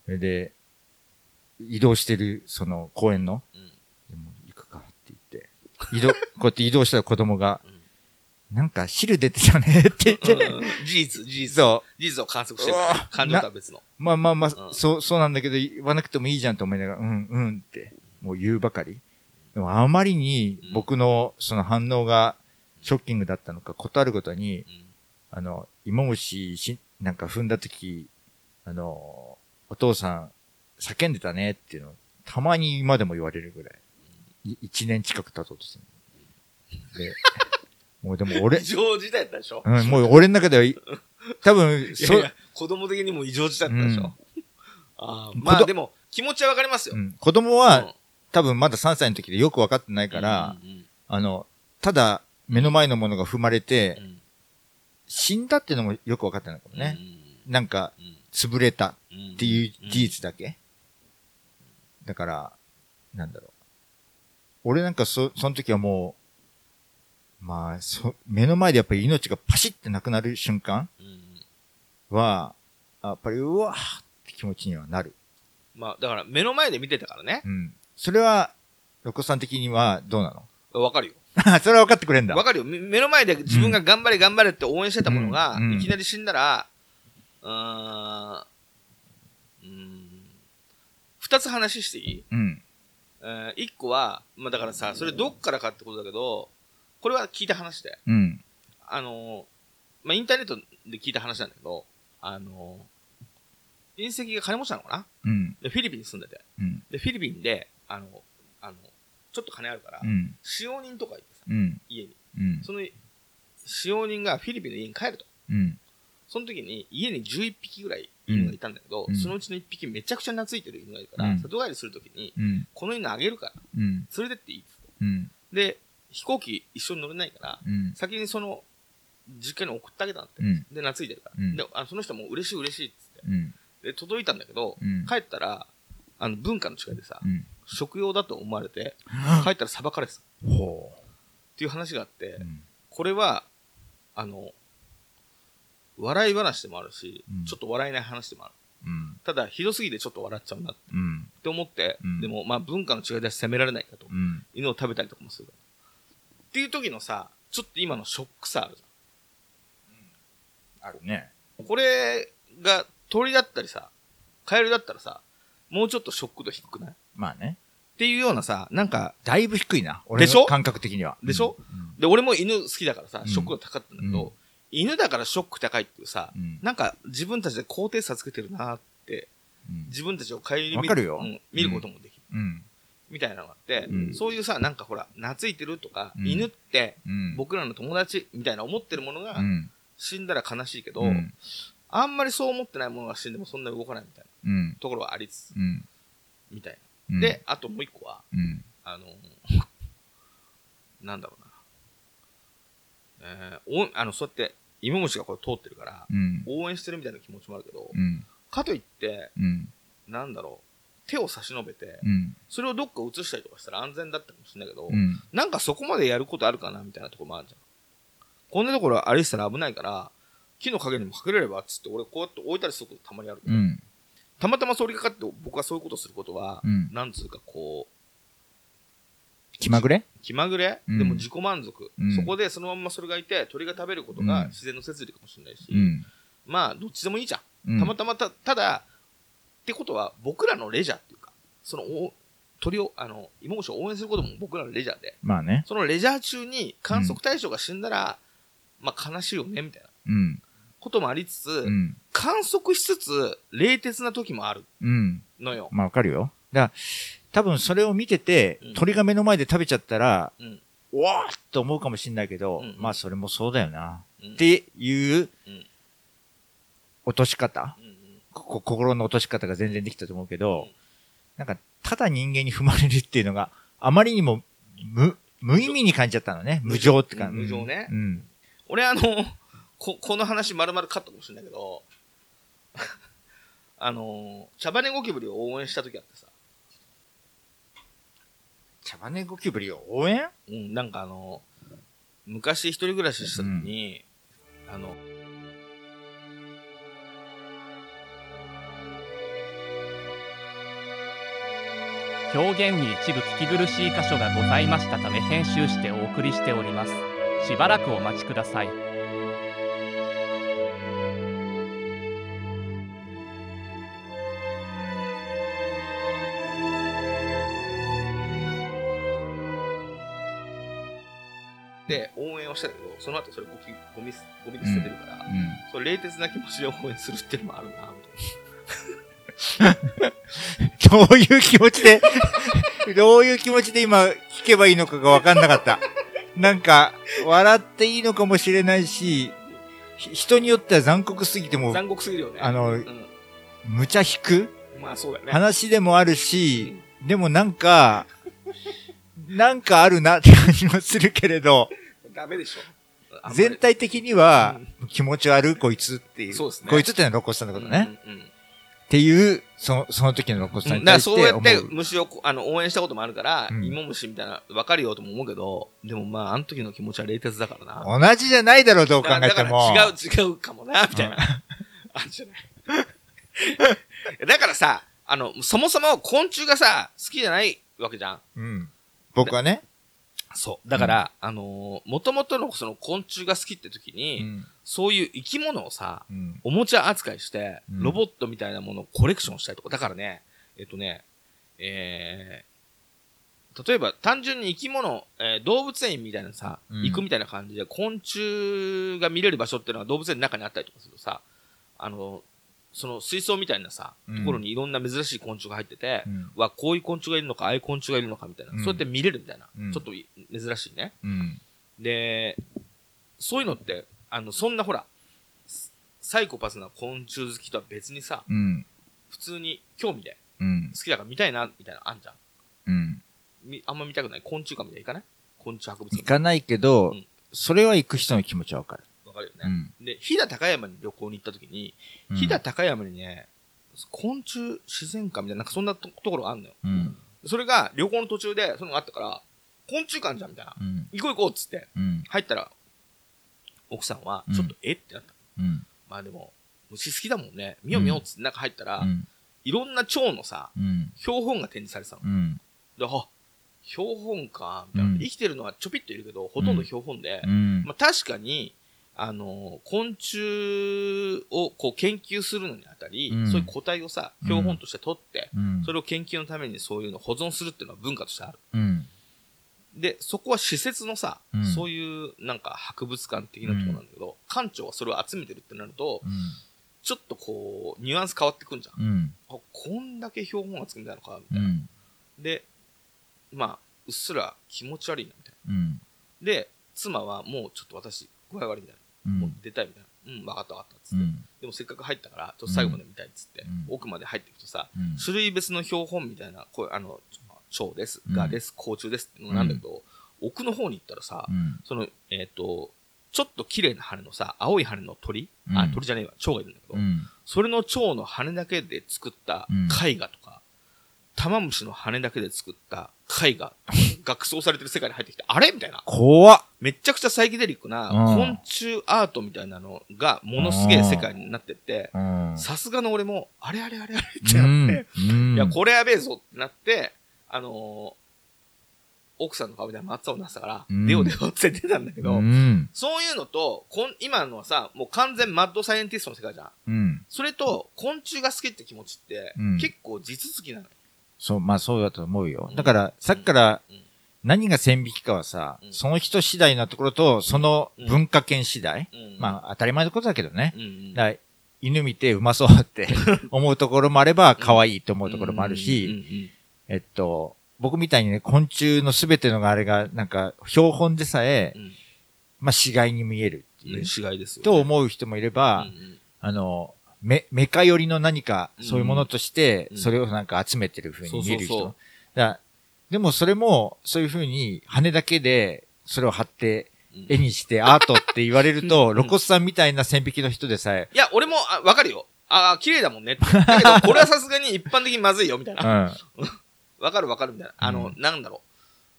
それで、移動してる、その公園の、うんでも行くかって言って、移動、こうやって移動したら子供が、うんなんか汁出てたねって言って、うん事実、事実。そ事実を観測してる。感情とは別の。う。まあまあまあ、うんそう、そうなんだけど、言わなくてもいいじゃんと思いながら、うん、うんって、もう言うばかり。でもあまりに僕のその反応がショッキングだったのか、ことあるごとに、うんあの、芋虫し、なんか踏んだとき、あの、お父さん叫んでたねっていうのを、たまに今でも言われるぐらい。い一年近く経とうとする。で、もうでも俺異、常事態だったでしょ？うん、もう俺の中では、多分、そいやいや、子供的にも異常事態だったでしょ、ああ子供まあでも、気持ちはわかりますよ。うん、子供は、多分まだ3歳の時でよく分かってないうんから、うんあの、ただ目の前のものが踏まれてうんうん死んだっていうのもよく分かったのかもね。なんか、うん。潰れたうんっていう事実だけ。だから、なんだろう。俺なんかそ、その時はもう、まあ、そ、目の前でやっぱり命がパシッてなくなる瞬間うんは、やっぱりうわーって気持ちにはなる。まあ、だから目の前で見てたからね。うん。それは、ロコさん的にはどうなの？わかるよ。それは分かってくれんだ。わかるよ。め目の前で自分が頑張れ頑張れって応援してたものが、いきなり死んだら、うーん、うーん、二つ話していい？うん。えー一個は、まあだからさ、それどっからかってことだけど、これは聞いた話で、うん。あのー、まあインターネットで聞いた話なんだけど、あのー、親戚が金持ちなのかな？うん。で、フィリピンに住んでて。うん。で、フィリピンで、あの、あの、ちょっと金あるから、うん。使用人とか行ってさ、うん。家に。うん。その使用人がフィリピンの家に帰ると。うん。その時に家に11匹ぐらい犬がいたんだけど、うんそのうちの1匹めちゃくちゃ懐いてる犬がいるから、うん里帰りする時に、うん。この犬あげるから、うん。連れてっていいっつって。うん。で、飛行機一緒に乗れないから、うん。先にその、実家に送ってあげたって。うんで、懐いてるから。うんであの、その人も嬉しい嬉しいっつって。うん。で、届いたんだけど、うん帰ったら、あの、文化の違いでさ、うん。食用だと思われて、帰ったら裁かれてたっほていう話があって。これは、あの、笑い話でもあるし、うんちょっと笑えない話でもある。うん。ただ、ひどすぎてちょっと笑っちゃうなっうん。て思って、うんでも、まあ文化の違いでは責められないかと。うん。犬を食べたりとかもするから。っていう時のさ、ちょっと今のショックさあるじあるね。ゃん。これが鳥だったりさ、カエルだったらさ、もうちょっとショック度低くない？っまあね。ていうようなさ、なんか、だいぶ低いな。俺でしょ？の感覚的には。でしょ？うんで、俺も犬好きだからさう、んショックが高かったんだけど、うん犬だからショック高いっていうさ、うんなんか自分たちで高低差つけてるなって、うん。自分たちを顧みわかるようん見ることもできる。うん。みたいなのがあって、うんそういうさ、なんかほら、懐いてるとか、うん犬ってうん。僕らの友達みたいな思ってるものがうん。死んだら悲しいけど、うん。あんまりそう思ってないものが死んでもそんなに動かないみたいなうん。ところはありつつ、うん。みたいうんな。で、、あともう一個は、うん。あの、なんだろうな。えー、おあの、そうやって、芋虫がこれ通ってるから、うん。応援してるみたいな気持ちもあるけど、うん。かといって、うん。なんだろう、手を差し伸べて、うん。それをどっか移したりとかしたら安全だったかもしれないけど、うん。なんかそこまでやることあるかなみたいなところもあるじゃん。こんなところ歩いてたら危ないから、木の陰にも隠れればっつって俺こうやって置いたりすることたまにあるけど、うん。たまたま通りかかって僕はそういうことすることは、うんなんつうかこう、気まぐれ？気まぐれ、うんでも自己満足、うんそこでそのまんまそれがいて鳥が食べることうんが自然の摂理かもしれないし、うん。まあどっちでもいいじゃんたまたまた、ただ、ってことは僕らのレジャーっていうか、そのお鳥を、あの、芋虫を応援することも僕らのレジャーで、まあね。そのレジャー中に観測対象が死んだら、まあ悲しいよね、みたいなうん。こともありつつ、うん。観測しつつ、冷徹な時もあるうん。のよ。まあわかるよ。だから、多分それを見ててうん、鳥が目の前で食べちゃったら、うん。うわーっと思うかもしれないけど、うんまあそれもそうだよな。うんっていううん落とし方、心の落とし方が全然できたと思うけど、うん。なんか、ただ人間に踏まれるっていうのがあまりにも無、無意味に感じちゃったのね。無情。ってか。うん。無情ね。うん。俺あの、こ、この話丸々カットかもしれないけど、あの、茶羽ゴキブリを応援した時あってさ、茶羽ゴキブリを応援？うん、なんかあの、昔一人暮らしした時に、あの、表現に一部聞き苦しい箇所がございましたため編集してお送りしております。しばらくお待ちください。で応援をしたけど、その後それゴキゴミす、ゴミで捨ててるから、それ冷徹な気持ちで応援するっていうのもあるな、みたいな。どういう気持ちで、どういう気持ちで今聞けばいいのかがわかんなかった。なんか、笑っていいのかもしれないし、ひ人によっては残酷すぎても、残酷すぎるよね。あのうん。無茶引く？まあそうだよね。話でもあるし、でもなんか、なんかあるなって感じもするけれど、ダメでしょ。全体的には気持ち悪いこいつっていう。そうですねこいつってのはロコスさんのことね。うんうんっていう、その、その時のロコスさんにだからそう対して思う。やって虫をこあの応援したこともあるから、うん芋虫みたいな、わかるよとも思うけど、でもまあ、あの時の気持ちは冷徹だからな。同じじゃないだろう、どう考だからえても。だから違う、違うかもな、みたいな。あるじゃない。だからさ、あの、そもそも昆虫がさ、好きじゃないわけじゃん。うん。僕はね。そう。だから、あのー、もともとのその昆虫が好きって時に、うん。そういう生き物をさ、うん。おもちゃ扱いして、うんロボットみたいなものをコレクションしたりとか。だからね、えっとね、えー、例えば単純に生き物、えー動物園みたいなさ、うん行くみたいな感じで昆虫が見れる場所っていうのは動物園の中にあったりとかするとさ、あの、その水槽みたいなさ、うんところにいろんな珍しい昆虫が入ってて、うん。はこういう昆虫がいるのか、ああいう昆虫がいるのかみたいな、うんそうやって見れるみたいな、うんちょっとい珍しいね。うん。で、そういうのって、あの、そんなほら、サイコパスな昆虫好きとは別にさ、うん。普通に興味でうん好。きだから見たいな、みたいなのあんじゃん。うん。みあんま見たくない？昆虫館みたいな行かない？昆虫博物館。行かないけどうん、それは行く人の気持ちはわかる。わかるよね。うん。で、飛騨高山に旅行に行った時に、うん飛騨高山にね、昆虫自然館みたいな、なんかそんなとところがあんのよ。うん。それが旅行の途中で、そのがあったから、昆虫館じゃんみたいな。うん。行こう行こうっつって、うん。入ったら、奥さんは、うんちょっと、え？ってなった。うん。まあでも、虫好きだもんね。見よう見ようっつって中入ったら、うん。いろんな蝶のさ、うん。標本が展示されてたの。うん。で、あ、標本か、みたいな、うん生きてるのはちょぴっといるけど、ほとんど標本で、うん。まあ確かに、あの昆虫をこう研究するのにあたり、うんそういう個体をさ、標本として取って、うん。それを研究のためにそういうのを保存するっていうのは文化としてある。うん。で、そこは施設のさ、うんそういうなんか博物館的なところなんだけど、館長はそれを集めてるってなると、ちょっとこう、ニュアンス変わってくんじゃん。うん。あ、こんだけ標本集めたのか、みたいな。うん。で、まあ、うっすら気持ち悪いな、みたいな。うん。で、妻はもうちょっと私、具合悪いみたいな。うん。もう出たいみたいな。うん、分かった分かった、つって。うん。でもせっかく入ったから、ちょっと最後まで見たいっつって、うん奥まで入っていくとさ、うん。種類別の標本みたいな、こうあの、蝶です、うん。蛾です、甲虫ですってのなんだけど、奥の方に行ったらさ、うん。その、えっ、と、ちょっと綺麗な羽のさ、青い羽の鳥、うん。あ、鳥じゃねえわ、蝶がいるんだけど、うん。それの蝶の羽だけで作ったうん。絵画とか、玉虫の羽だけで作った絵画が学装されてる世界に入ってきて、あれ？みたいな。怖っ。めっちゃくちゃサイケデリックなうん。昆虫アートみたいなのがものすげえ世界になってって、うん。さすがの俺も、あれあれあれあれってなって、うん。いや、これやべえぞってなって、あのー奥さんの顔みたいな松を出したから、うん出よう出ようって出たんだけど、うん。そういうのと、こん今のはさ、もう完全マッドサイエンティストの世界じゃん。うん。それと、昆虫が好きって気持ちって、うん結構地続きなのよ。そう、まあそうだと思うようん。だから、さっきからうん何が線引きかはさう、んその人次第なところと、その文化圏次第。うんまあ当たり前のことだけどね。犬見てうまそうって 思うところもあれば、可愛いと思うところもあるうんし、えっと、僕みたいにね、昆虫のすべてのあれが、なんか、標本でさえう、んまあ死骸に見えるっていうね。死骸ですよ、ね。と思う人もいれば、うんうんあの、メ、メカ寄りの何か、そういうものとしてう、んそれをなんか集めてる風に見える人。でもそれも、そういう風に羽だけで、それを貼って、うん絵にしてアートって言われるうと、ん露骨さんみたいな線引きの人でさえ、いや、俺も、あ、わかるよ。ああ、綺麗だもんね。だけど、これはさすがに一般的にまずいよ、みたいうな。ん。わかるわかるみたいな。あの、うんなんだろ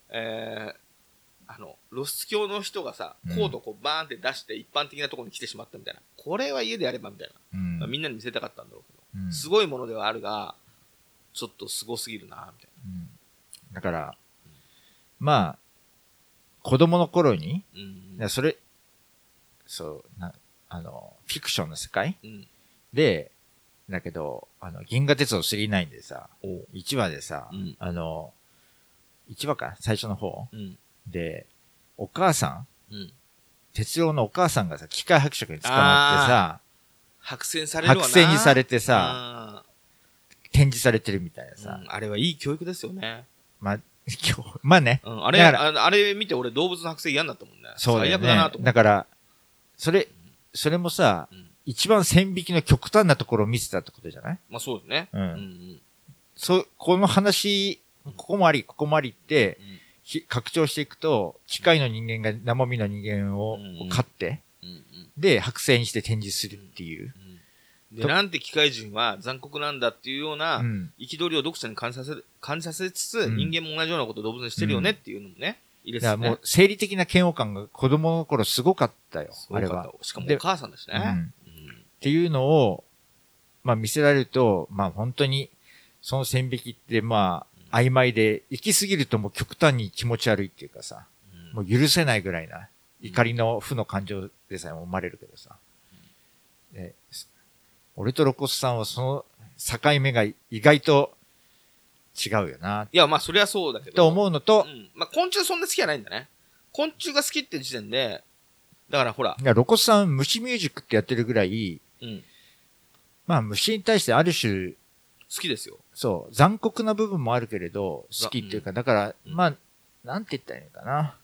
う。えー、あの、露出狂の人がさ、うんコートをこうバーンって出して一般的なところに来てしまったみたいな。これは家でやればみたいな。うんまあみんなに見せたかったんだろうけど。うんすごいものではあるが、ちょっとすごすぎるな、みたいうんだから、まあ、子供の頃に、な。うんいやそれ、そう、な、あの、フィクションの世界うん。で、だけど、あの、銀河鉄道9でさ、おう1話でさ、うんあの、1話か最初の方うん。で、お母さんうん。鉄郎のお母さんがさ、機械伯爵に捕まってさ、白線されるわな。白線にされてさ、さ、展示されてるみたいなさ、うんあれはいい教育ですよね。まあ、今日、まあね、うん、あれあのあれ見て俺動物の剥製嫌になったもんね。そうだよ最悪だなと。思って。ねだから、それ、それもさ、うん一番線引きの極端なところを見せたってことじゃない？まあそうですね。うんうんうんそう、この話、ここもあり、ここもありって、ひ拡張していくと、機械の人間が生身の人間をうんうん飼って、うんうんで、剥製にして展示するっていう。うんで、となんて機械人は残酷なんだっていうようなうん。憤りを読者に感じさせる、感じさせつつ、うん人間も同じようなことを動物にしてるよねっていうのもね、入れてたねだからもう、。生理的な嫌悪感が子供の頃すごかったよ。あれは。しかもでお母さんだしね。っていうのを、まあ見せられると、まあ本当に、その線引きってまあ、曖昧で、行き過ぎるともう極端に気持ち悪いっていうかさ、うんもう許せないぐらいな、怒りの負の感情でさえも生まれるけどさ。で俺と露骨さんはその境目が意外と違うよな、いや、まあ、そりゃそうだけど。と思うのとう、ん。まあ、昆虫そんな好きじゃないんだね。昆虫が好きって時点で、だからほら、いや露骨さん虫ミュージックってやってるぐらい、うん。まあ虫に対してある種、好きですよ。そう、残酷な部分もあるけれど、好きっていうか、だから、うんまあ、なんて言ったらいいのかな。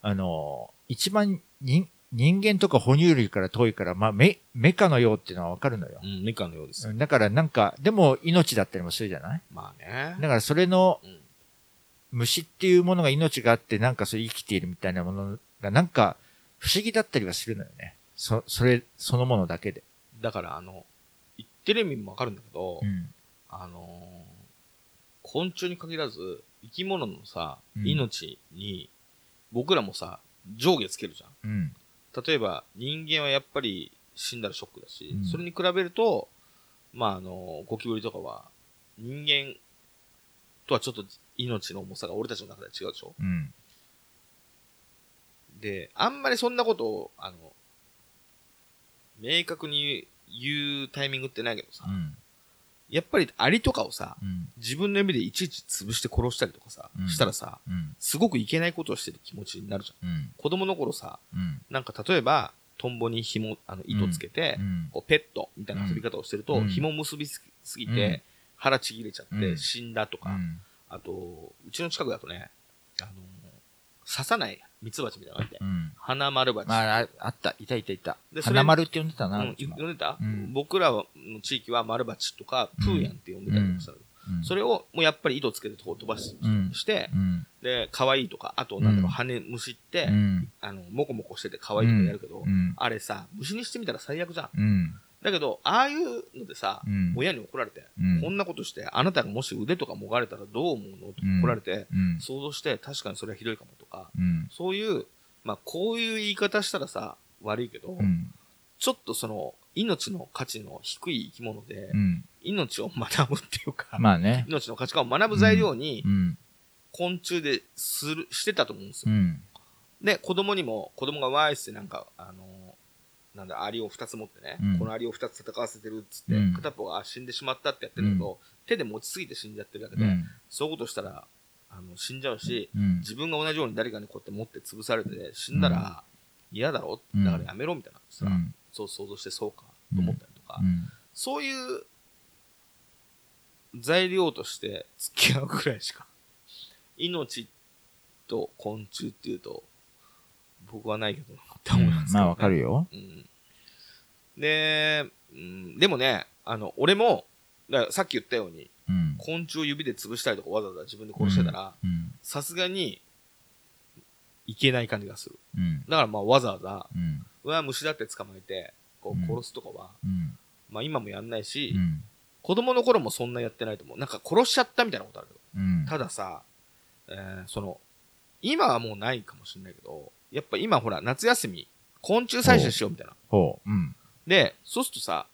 あの、一番人、人間とか哺乳類から遠いから、まあ、メ、メカのようっていうのはわかるのよう。ん、メカのようです。うんだからなんか、でも命だったりもするじゃない？まあね。だからそれのうん。虫っていうものが命があって、なんかそれ生きているみたいなものが、なんか不思議だったりはするのよね。そ、それ、そのものだけで。だから、あの、言ってる意味もわかるんだけど、うん。あのー昆虫に限らず、生き物のさ、うん命に、僕らもさ、上下つけるじゃん。うん。例えば、人間はやっぱり死んだらショックだし、うんそれに比べると、まあ、あの、ゴキブリとかは、人間とはちょっと命の重さが俺たちの中で違うでしょうん。で、あんまりそんなことを、あの、明確に言うタイミングってないけどさ、うん。やっぱりアリとかをさ、うん。自分の指でいちいち潰して殺したりとかさ、うんしたらさ、うん。すごくいけないことをしてる気持ちになるじゃん。うん。子供の頃さ、うん。なんか例えば、トンボに紐、あの、糸つけて、うん。こうペットみたいな遊び方をしてると、うん紐結びすぎうんて、腹ちぎれちゃってうん死んだとか、うん。あと、うちの近くだとね、あの、刺さないミツバチみたいなのがあって、うん。花丸バチ。まあ、ああった。いたいたいた。でそれ花丸って呼んでたな。うんうちも呼んでた、うん僕らの地域は丸バチとか、プーヤンって呼んでたりとかしたの、うんそれをもうやっぱり糸つけてこう飛ばし,、うんして、うん。で、可愛いとか、あとなんだろう、うん羽虫って、うん。あの、モコモコしてて可愛いとかやるけど、うん。あれさ、虫にしてみたら最悪じゃん。うん。だけど、ああいうのでさ、うん。親に怒られて、うんこんなことして、あなたがもし腕とかもがれたらどう思うのとうん怒られて、うん。想像して、確かにそれはひどいかもとか、うん。そういう、まあ、こういう言い方したらさ、悪いけど、うん。ちょっとその、命の価値の低い生き物で、うん。命を学ぶっていうか、まあね。命の価値観を学ぶ材料にう、ん。昆虫でする、してたと思うんですよ。うん。で、子供にも、子供がワイスってなんか、あのなんだ、アリを二つ持ってね、うん。このアリを二つ戦わせてるっつって、うん。片っぽがあ死んでしまったってやってるけど、手で持ちすぎて死んじゃってるだけで、うん。そういうことしたら、あの、死んじゃうし、うん。自分が同じように誰かにこうやって持って潰されて、死んだら嫌だろ？うん。だからやめろみたいなさ、うん。そう想像してそうか？と思ったりとか、うん。そういう材料として付き合うくらいしか、命と昆虫っていうと、僕はないけどなって思いますねまあわかるよ。うん。で、うん、でもね、あの、俺も、さっき言ったように、うん。昆虫を指で潰したりとかわざわざ自分で殺してたら、うん。さすがに、いけない感じがする。うん。だからまあわざわざ、うわ、虫だって捕まえて、こう殺すとかは、うん。まあ今もやんないし、うん。子供の頃もそんなやってないと思う。なんか殺しちゃったみたいなことあるけど。うん。たださ、えーその、今はもうないかもしれないけど、やっぱ今ほら、夏休み、昆虫採取しようみたいな。ほう。うん。で、そうするとさ、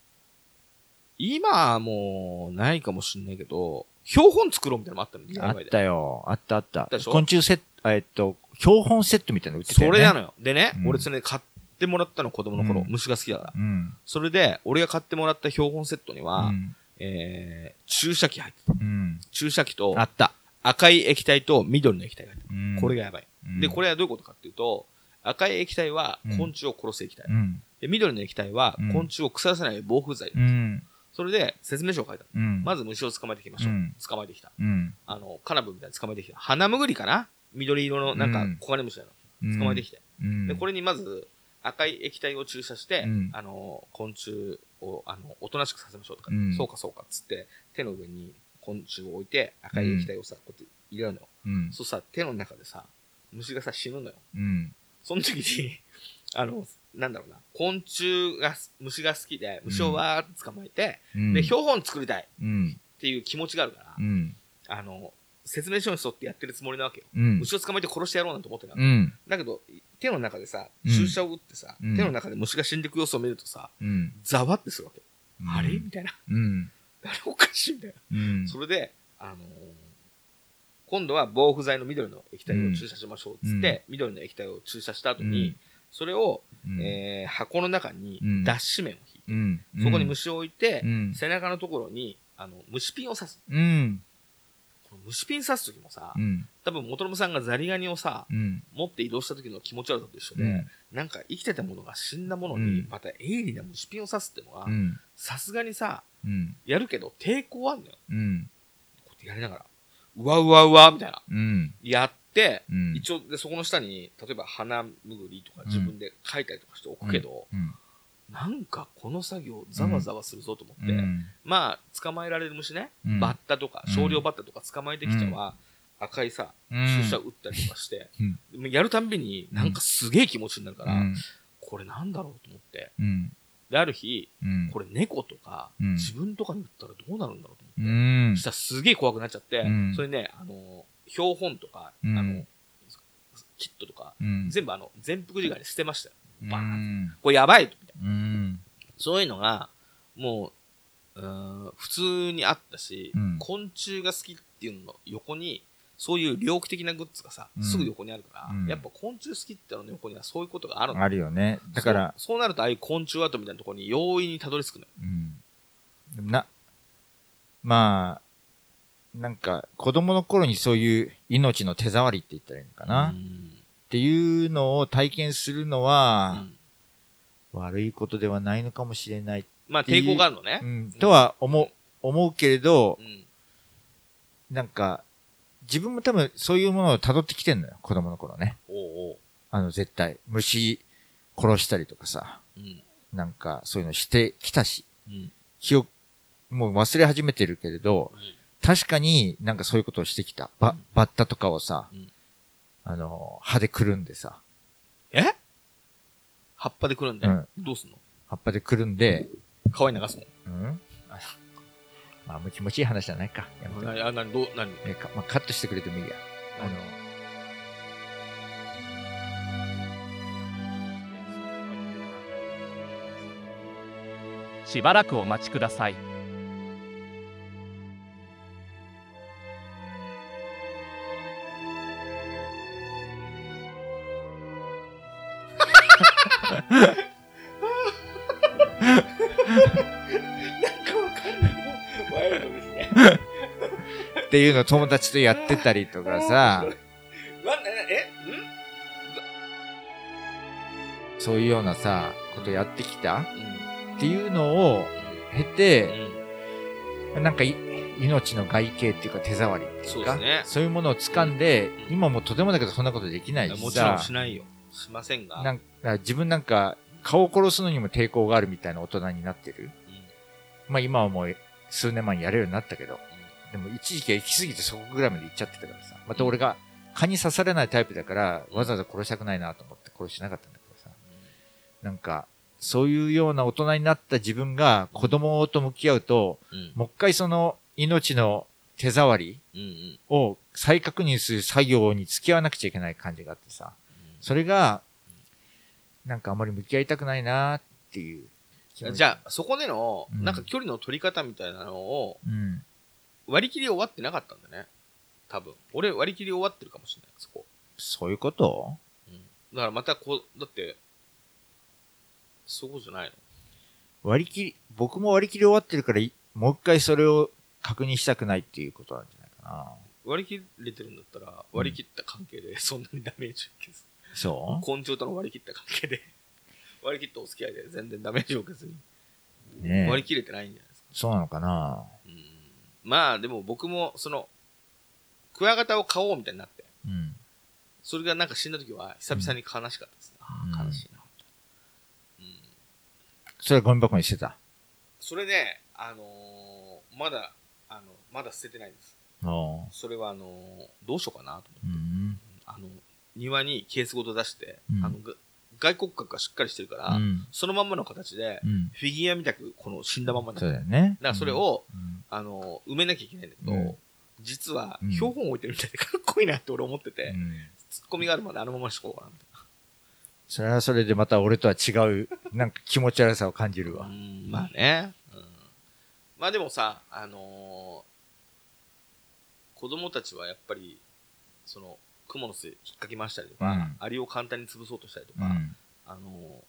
今はもうないかもしれないけど、標本作ろうみたいなのもあったの、あったよ。あったあった昆虫セット、えっと、標本セットみたいなの売ってたよね。それなのよ。でね、うん俺それ買ってもらったの子供の頃、うん虫が好きだから。うん。それで、俺が買ってもらった標本セットには、うん。えー、注射器入ってた。うん。注射器とあった。赤い液体と緑の液体が入ってた。うんこれがやばい。で、これ、れはどういうことかっていうと、赤い液体はうん昆虫を殺す液体。うん。で、緑の液体はうん昆虫を腐らせない防風剤。うん。それで説明書を書いた。まず虫を捕まえてきましょう。うん捕まえてきた。うん。あの、カナブンみたいに捕まえてきた。花むぐりかな緑色のなんかうん小金虫だよ。うん。捕まえてきて。うん。で、これにまず赤い液体を注射して、うんあの、昆虫を、あの、おとなしくさせましょうとか、うんそうかそうかっつって、手の上に昆虫を置いて赤い液体をさ、こうやって入れるのよ。そうさ、手の中でさ、虫がさ、死ぬのよ。うん。その時に、あの、なんだろうな、昆虫が、虫が好きで、虫をわーって捕まえて、うん。で、標本作りたいっうん。ていう気持ちがあるから、うん。あの、説明書に沿ってやってるつもりなわけよ。うん。虫を捕まえて殺してやろうなんて思ってなか。た。だけど、手の中でさ、うん注射を打ってさ、うん手の中で虫が死んでいく様子を見るとさ、うん。ざわってするわけ。うんあれ？みたいな。うん。あれおかしいみたいな。うん。それで、あのー今度は防腐剤の緑の液体を注射しましょうっつって、緑の液体を注射した後に、うんそれを、うんえー箱の中にうん脱脂綿を引いて、うん。そこに虫を置いて、うん。背中のところに、あの、虫ピンを刺す。虫ピン刺す時もさ、うん。多分、元信さんがザリガニをさ、うん。持って移動した時の気持ち悪さと一緒で、うんなんか生きてたものが死んだものうにん、また鋭利な虫ピンを刺すっていうのはう、ん。さすがにさ、うん。やるけど抵抗あんのよ。うん。こうやってやりながら、うわうわうわ、みたいな。うん。やって、うん。一応、で、そこの下に、例えば花むぐりとか自分で書いたりとかしておくけど、うん。なんかこの作業ざわざわするぞと思って、うん。まあ、捕まえられる虫ね、うんバッタとか、うん少量バッタとか捕まえてきたは、赤いさ、うん注射打ったりとかして、やるたんびになんかすげえ気持ちになるから、うん。これなんだろうと思って。うん。で、ある日、うん。これ猫とか、うん自分とかに打ったらどうなるんだろうとう。んそ。したらすげえ怖くなっちゃって、うんそれね、あの、標本とか、うんあの、キットとか、うん。全部あの、全幅時間に捨てましたよ。バーンうん。これやばいとみたいな。うん。そういうのが、もう、うーん普通にあったし、うん昆虫が好きっていうのの横に、そういう猟奇的なグッズがさ、うんすぐ横にあるから、うんやっぱ昆虫好きってのの横にはそういうことがあるのあるよね。だから、そうそうなるとああいう昆虫跡みたいなところに容易にたどり着くのよ。うん。な、まあ、なんか、子供の頃にそういう命の手触りって言ったらいいのかな、っうん。ていうのを体験するのうは、ん。悪いことではないのかもしれない。まあ抵抗があるのね。う。ん、とは思う、思うけれどう、ん。なんか、自分も多分そういうものを辿ってきてんのよ、子供の頃ね。おうおう。あの、絶対。虫殺したりとかさ、うん。なんかそういうのしてきたし、うん。記憶、もう忘れ始めてるけれど、確かになんかそういうことをしてきた。ば、バッタとかをさ、うん。あの、歯でくるんでさ、え？葉っぱでくるんで、うん。どうすんの？葉っぱでくるんで、川に流すの？うん？あまあ、もう気持ちいい話じゃないか。やめとな、あ、なに、どう、なにえかまあ、カットしてくれてもいいや。あの、しばらくお待ちくださいっていうのを友達とやってたりとかさ、そういうようなさ、ことやってきた？ん。っていうのを経て、なんかい命の外形っていうか手触りっていうか、そうね。そういうものを掴んで、うん。今もうとてもだけどそんなことできないしもちろんさし、ないよ。しませんが。なんか自分なんか顔を殺すのにも抵抗があるみたいな大人になってる。うん。まあ今はもう数年前にやれるようになったけど、でも一時期は行き過ぎてそこぐらいまで行っちゃってたからさ、また俺が蚊に刺されないタイプだから、わざわざ殺したくないなと思って殺しなかったんだけどさ、なんか、そういうような大人になった自分が子供と向き合うと、うん。うん。もう一回その命の手触り。を再確認する作業に付き合わなくちゃいけない感じがあってさ、それが、なんかあまり向き合いたくないなっていう。じゃあ、そこでの、うんなんか距離の取り方みたいなのをうん。割り切り終わってなかったんだね。多分。俺割り切り終わってるかもしれない、そこ。そういうこと？うん。だからまたこう、だって、そうじゃないの？割り切り、僕も割り切り終わってるからい、もう一回それを確認したくないっていうことなんじゃないかな。割り切れてるんだったら、割り切った関係でそんなにダメージを受けず。そ昆虫との割り切った関係で、割り切ったお付き合いで全然ダメージを受けずに、うねえ割り切れてないんじゃないですか。そうなのかな？うん。まあでも僕も、その、クワガタを飼おうみたいになって、うん。それがなんか死んだ時は久々に悲しかったですね。ああうん悲しいな。うん。それはゴミ箱にしてた？それね、あのーまだ、あの、まだ捨ててないです。それはあのーどうしようかなと思って。うん。あの、庭にケースごと出して、うんあの、が外骨格がしっかりしてるから、うん。そのまんまの形で、うん。フィギュアみたく、この死んだまんまになそうるだよね。だからそれを、うん、あの、埋めなきゃいけないんだけど、うん実はうん、標本置いてるみたいでかっこいいなって俺思ってて、うんツッコミがあるまであのままにしとこうかなみたいそれはそれでまた俺とは違う、なんか気持ち悪さを感じるな。わう。ん、まあね。うん、まあでもさ、あのー子供たちはやっぱり、その、クモの巣引っ掛けましたりとか、うんアリを簡単に潰そうとしたりとか、うん。あのー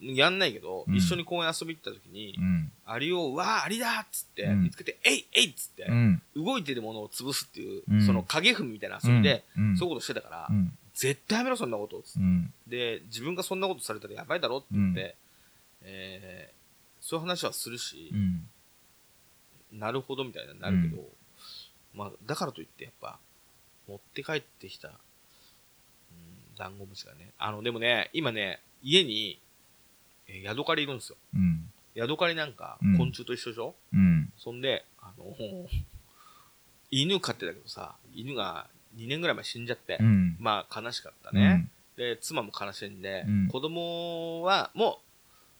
やんないけど、うん一緒に公園遊び行った時に、うん。アリを、わあ、アリだっつって、うん見つけて、えいえいっつって、うん。動いてるものを潰すっていう、うんその影踏みみたいな遊びで、うん、そういうことしてたから、うん。絶対やめろ、そんなこと。つってうん。で、自分がそんなことされたらやばいだろって言って、えーそういう話はするしう、ん。なるほどみたいになるけど、まあ、だからといってやっぱ、持って帰ってきた、うん、ダンゴムシがね、あの、でもね、今ね、家に、えーヤドカリいるんですよ。うん。ヤドカリなんかうん、昆虫と一緒でしょ、うん。そんで、あの、犬飼ってたけどさ、犬が2年ぐらい前死んじゃって、うん。まあ悲しかったね。で、妻も悲しんで、うん子供はも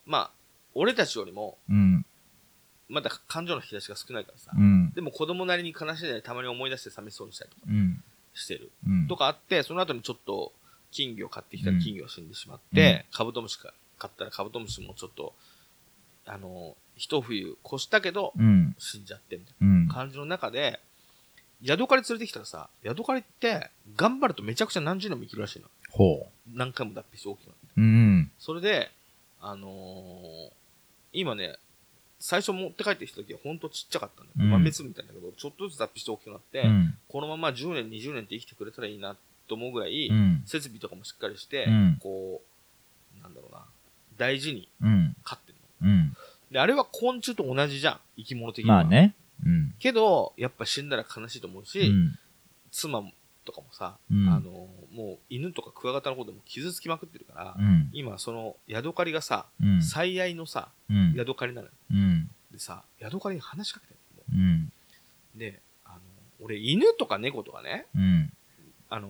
う、まあ、俺たちよりも、うん。まだ感情の引き出しが少ないからさ、うん。でも子供なりに悲しんでたまに思い出して寂しそうにしたりとかうん。してる。うん。とかあって、その後にちょっと金魚買ってきたうんら金魚が死んでしまって、カブトムシか買ったらカブトムシもちょっと、あの、一冬越したけど、うん。死んじゃってみたいうんな。感じの中で、ヤドカリ連れてきたらさ、ヤドカリって頑張るとめちゃくちゃ何十年も生きるらしいの。ほ何回も脱皮して大きくなって。う。うん。それで、あのー今ね、最初持って帰ってきた時はほんとちっちゃかったんだよ。うん豆粒みたいだけど、ちょっとずつ脱皮して大きくなって、うん。このまま10年、20年って生きてくれたらいいなと思うぐらい、うん。設備とかもしっかりして、うんこう、なんだろうな、大事にうん。飼ってるの。うん。で、あれは昆虫と同じじゃん、生き物的には。まあ。ね。うん。けど、やっぱ死んだら悲しいと思うし、うん。妻とかもさ、うんあの、もう犬とかクワガタの方でも傷つきまくってるから、うん。今そのヤドカリがさ、うん。最愛のさ、うん。ヤドカリなのよ。うん。でさ、ヤドカリに話しかけてるうん。の。で、あの、俺犬とか猫とかね、うん。あの、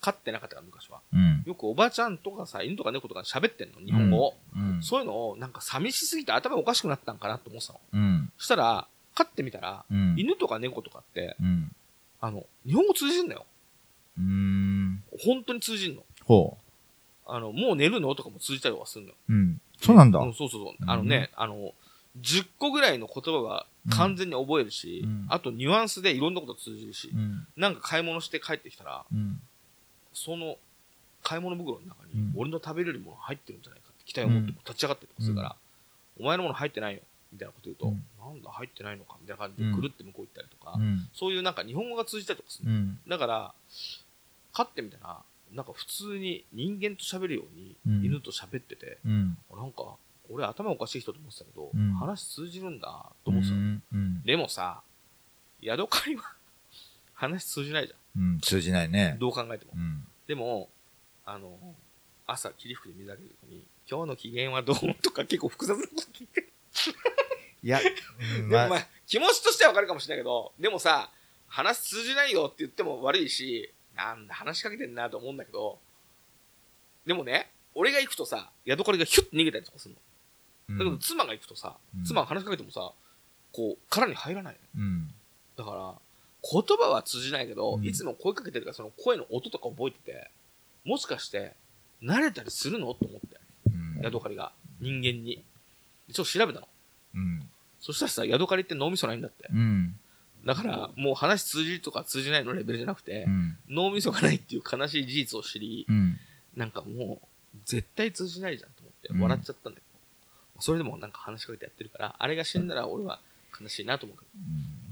飼ってなかったから昔は。うん。よくおばちゃんとかさ、犬とか猫とか喋ってんの、日本語を。うん。そういうのをなんか寂しすぎて頭おかしくなったんかなと思ってたの。うん。そしたら、飼ってみたら、うん。犬とか猫とかって、うん。あの、日本語通じんのよ。うーん。本当に通じんの。ほあの、もう寝るのとかも通じたりとかするのよ。う。うん。そうなんだ。うん、そうそうそう。あのね、あの、10個ぐらいの言葉は完全に覚えるし、うんあとニュアンスでいろんなこと通じるし、うん。なんか買い物して帰ってきたら、うん。その買い物袋の中にうん俺の食べれるもの入ってるんじゃないかって期待を持ってうん立ち上がってとかするから、お前のもの入ってないよ、みたいなこと言うと、うんなんだ入ってないのか、みたいな感じでうんくるって向こう行ったりとか、うん。そういうなんか日本語が通じたりとかする。うん。だから、飼ってみたら、なんか普通に人間と喋るようにうん犬と喋ってて、うん。なんか、俺頭おかしい人と思ってたけど、うん話通じるんだと思ってたの、うん。でもさ、ヤドカリは 話通じないじゃうん。通じないねん。。どう考えても。うん。でも、あの、朝霧吹きで水あげる時に、今日の機嫌はどうとか結構複雑なこと聞いてる。いや、うんでもまあ、気持ちとしてはわかるかもしれないけど、でもさ、話通じないよって言っても悪いし、なんだ話しかけてんなと思うんだけど、でもね、俺が行くとさ、ヤドカリがヒュッて逃げたりとかするの。だけど妻が行くとさ、うん妻が話しかけてもさ、こう、殻に入らないの。うん。だから、言葉は通じないけど、うんいつも声かけてるから、その声の音とか覚えてて、もしかして、慣れたりするの？と思って、うん。ヤドカリが、人間に。でちょっと調べたの。うん。そしたらさ、ヤドカリって脳みそないんだって。うん。だから、もう話通じるとか通じないのレベルじゃなくてう、ん。脳みそがないっていう悲しい事実を知り、うん。なんかもう、絶対通じないじゃんと思って、うん笑っちゃったんだけど、それでもなんか話しかけてやってるから、あれが死んだら俺は悲しいなと思うけ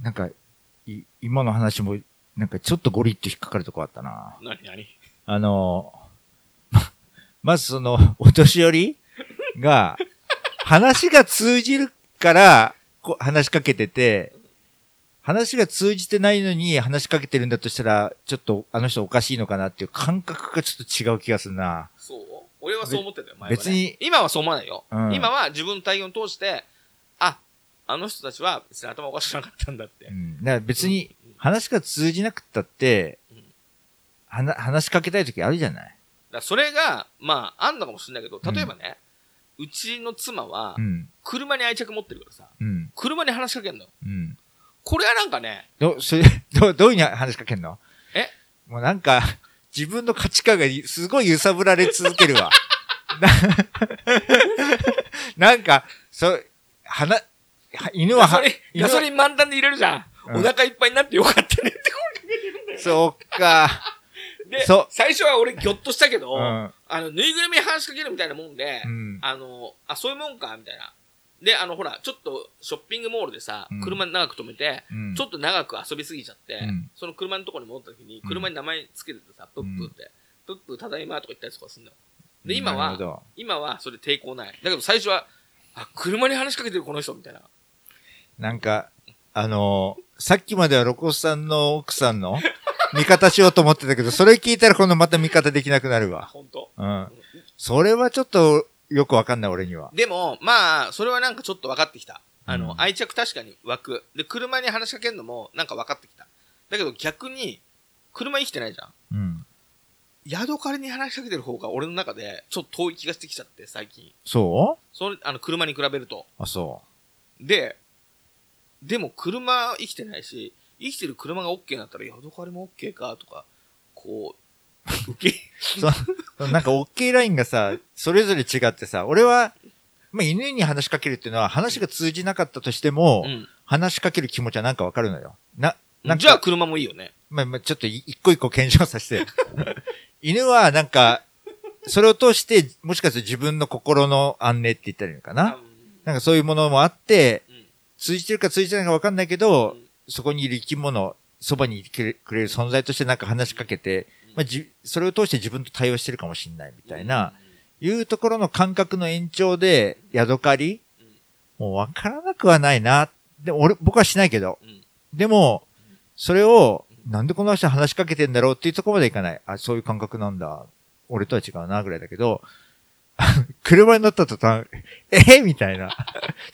ど。なんか、い、今の話も、なんかちょっとゴリッと引っかかるとこあったな。何何？あの、ま まずその、お年寄りが、話が通じるから、こ話しかけてて、話が通じてないのに話しかけてるんだとしたら、ちょっとあの人おかしいのかなっていう感覚がちょっと違う気がするな。そう？俺はそう思ってたよ、前は、ね。別に今はそう思わないよ。うん今は自分の体験を通して、あ、あの人たちは別に頭おかしくなかったんだってう。ん。だから別に話が通じなくったってうん、はな話しかけたい時あるじゃないだからそれが、まあ、あんのかもしれないけど、例えばね、うちの妻はう、ん。車に愛着持ってるからさ、うん。車に話しかけんのよ。うん。これはなんかね、ど、それ、ど、どういうに話しかけんの？え？もうなんか、自分の価値観がいすごい揺さぶられ続けるわ。な なんか、そう、はな、は犬ははガソリン、満タンで入れるじゃん。うんお腹いっぱいになってよかったねって声かけてるんだよ。そうか。でそう、最初は俺ギョッとしたけど、うんあの、ぬいぐるみに話しかけるみたいなもんで、うんあの、あ、そういうもんか、みたいな。で、あの、ほら、ちょっとショッピングモールでさ、うん車長く止めて、うんちょっと長く遊びすぎちゃって、うんその車のところに戻った時に、うん車に名前つけててさ、プップって、プップただいまとか言ったりとかすんだよ。で、うん今はなるほど、今はそれ抵抗ない。だけど最初は、あ、車に話しかけてるこの人みたいな。なんか、あのーさっきまではロコスさんの奥さんの 味方しようと思ってたけど、それ聞いたら今度また味方できなくなるあ、わ。本当？うん。それはちょっとよくわかんない俺には。でも、まあ、それはなんかちょっと分かってきた。あの、うん愛着確かに湧く。で、車に話しかけるのもなんか分かってきた。だけど逆に、車生きてないじゃん。うん。ヤドカリに話しかけてる方が俺の中でちょっと遠い気がしてきちゃって、最近。そそれ、あの、車に比べると。うあ、そで、でも車生きてないし、生きてる車が OK になったら、ヤドカリも OK かとか、こう、受け、う。なんか OK ラインがさ、それぞれ違ってさ、俺は、まあ、犬に話しかけるっていうのは話が通じなかったとしても、うん。話しかける気持ちはなんかわかるのよ。な、なんか、じゃあ車もいいよね。まあ、まあ、ちょっとい一個一個検証させて。犬はなんか、それを通して、もしかすると自分の心の安寧って言ったらいいのかななんかそういうものもあって、うん通じてるか通じてないかわかんないけど、うんそこにいる生き物、そばにいてくれる存在としてなんか話しかけて、まあ、じ、それを通して自分と対応してるかもしれないみたいな、いうところの感覚の延長で、ヤドカリうんもうわからなくはないな。でも俺、僕はしないけど。うんでも、それを、なんでこの人話しかけてんだろうっていうところまでいかない。あ、そういう感覚なんだ。俺とは違うな、ぐらいだけど、車に乗った途端、えみたいな。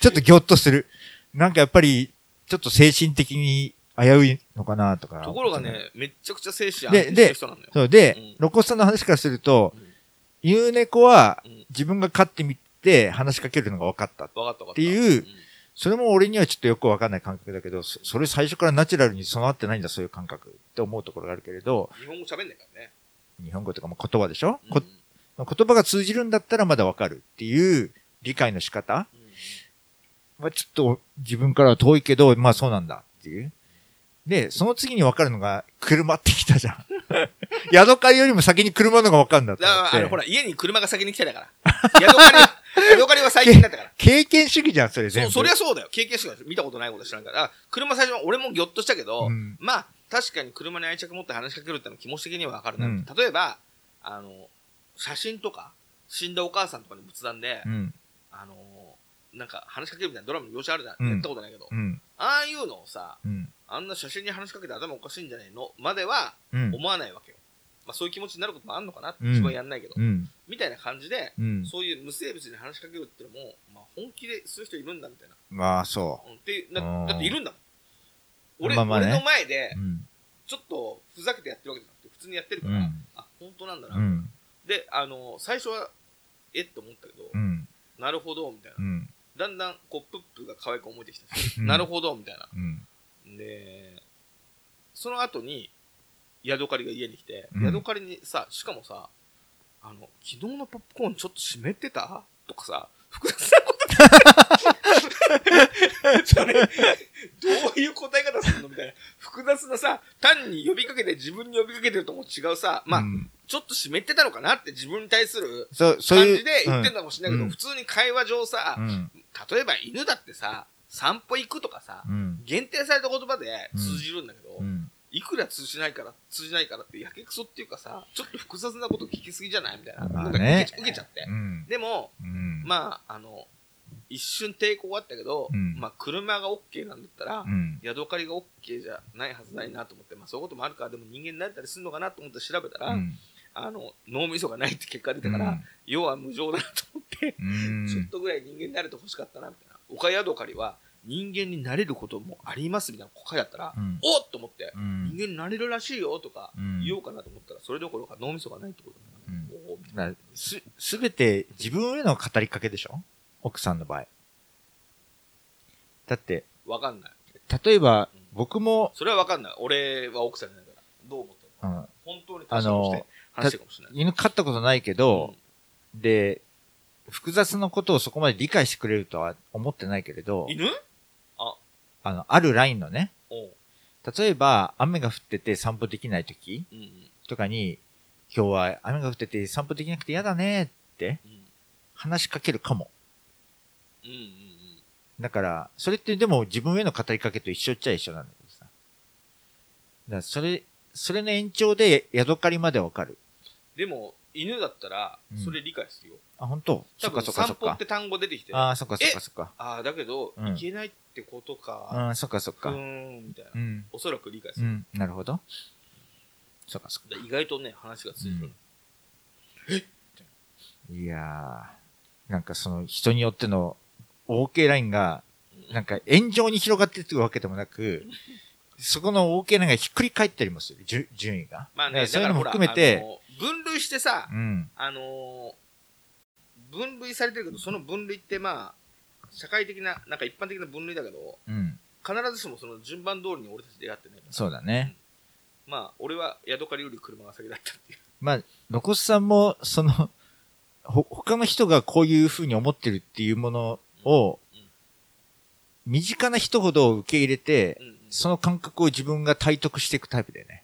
ちょっとギョッとする。なんかやっぱり、ちょっと精神的に危ういのかな、とか。ところがね、めっちゃくちゃ精神安で定してる人なんだよ。そうで、うんロコスさんの話からすると、うん犬猫はうん自分が飼ってみて話しかけるのが分かった。っていうそれも俺にはちょっとよく分かんない感覚だけど、そそれ最初からナチュラルに備わってないんだ、そういう感覚って思うところがあるけれど、日本語喋んないからね。日本語とかも言葉でしょ、うんこ言葉が通じるんだったらまだ分かるっていう理解の仕方うんはちょっと自分からは遠いけど、まあそうなんだっていう。で、その次に分かるのが車ってきたじゃん。ヤドカリよりも先に車の方が分かるんだとだから、思って。あの、ほら、家に車が先に来てたから。ヤドカリは、ヤドカリは最近だったから。経験主義じゃん、それ全部。そう、そりゃそうだよ。経験しか見たことないこと知らんから。あ車最初は俺もギョッとしたけど、うんまあ、確かに車に愛着持って話しかけるってのは気持ち的にはわかるな、うん例えば、あの、写真とか、死んだお母さんとかに仏壇で、うん。あの、なんか話しかけるみたいなドラマの描写あるじゃん。うんやったことないけど。うん。ああいうのをさ、うん。あんな写真に話しかけて頭おかしいんじゃないの？まではうん。思わないわけよ。まあそういう気持ちになることもあるのかな？ってうん自分はやんないけど。うん。みたいな感じで、うん。そういう無生物に話しかけるっていうのも、まあ本気でする人いるんだみたいな。まあ、そうんっていうなうんだっているんだもん。俺,、まあまあね俺の前で。ちょっとふざけてやってるわけじゃなくて、普通にやってるから、うん。あ、本当なんだな。うん。で、あの、最初は、えっと思ったけど、うん。なるほど、みたいなう。ん。だんだん、こう、プップが可愛く思えてきたなるほど、みたいな。うん。で、その後に、ヤドカリが家に来て、うんヤドカリにさ、しかもさ、あの、昨日のポップコーンちょっと湿ってた？とかさ、複雑なこと それ、どういう答え方するの？みたいな。複雑なさ、単に呼びかけて自分に呼びかけてるとも違うさ、まあ、うんちょっと湿ってたのかなって自分に対するそう、そういう。感じで言ってんのかもしれないけど、うん普通に会話上さ、うん。例えば犬だってさ、散歩行くとかさ、うん。限定された言葉で通じるんだけど、うん。いくら通じないから、通じないからってやけくそっていうかさ、ちょっと複雑なこと聞きすぎじゃないみたいな。まあなんかね受けちゃって。うん。でも、うん。まあ、あの、一瞬抵抗があったけど、うんまあ、車が OK なんだったら、うん。ヤドカリが OK じゃないはずないなと思って、まあ、そういうこともあるから、でも人間になれたりするのかなと思って調べたら、うん。あの、脳みそがないって結果出たから、要は無情だなと思って、うん。ちょっとぐらい人間になれてほしかったな、みたいな。岡ヤドカリは、人間になれることもありますみたいな書いてあったら、うんおっと思って、うん人間になれるらしいよとかうん言おうかなと思ったら、それどころか脳みそがないってことだな、おーみたいなだからす、すべて自分への語りかけでしょ？奥さんの場合。だって、わかんない。例えばうん、僕も、それはわかんない。俺は奥さんじゃないから。どう思ってるうん、本当に確かにして話かもしれない。犬飼ったことないけど、で、複雑なことをそこまで理解してくれるとは思ってないけれどうん、犬？あの、あるラインのね、例えば雨が降ってて散歩できない時うんうんとかに、今日は雨が降ってて散歩できなくて嫌だねってうん話しかけるかも。うんうんだから、それってでも自分への語りかけと一緒っちゃ一緒なんだけどさ。だからそれ、それの延長でヤドカリまでわかる。でも、犬だったらうん、それ理解するよ。あ、本当？そ多分、っかそっかそっか散歩って。単語出てきて、あああ、そっかそっかそっか。あー、だけど、うんいけないってことか。うん、そっかそっか。ふーん、みたいなう。ん。おそらく理解する。うん、なるほど。そっかそっか。で意外とね、話がついてる。いやー、なんかその人によっての OK ラインが、なんか炎上に広がっていくわけでもなく、そこの OK ラインがひっくり返ったりもする、順順位が。まあね、だからそういうのも含めて、分類してさう、ん、あのー分類されてるけど、その分類ってまあ、社会的な、なんか一般的な分類だけど、うん、必ずしもその順番通りに俺たち出会ってない。そうだね。まあ、俺はヤドカリより車が先だったっていう。まあ、ロコスさんも、その、ほ、他の人がこういう風に思ってるっていうものを身近な人ほど受け入れてその感覚を自分が体得していくタイプだよね。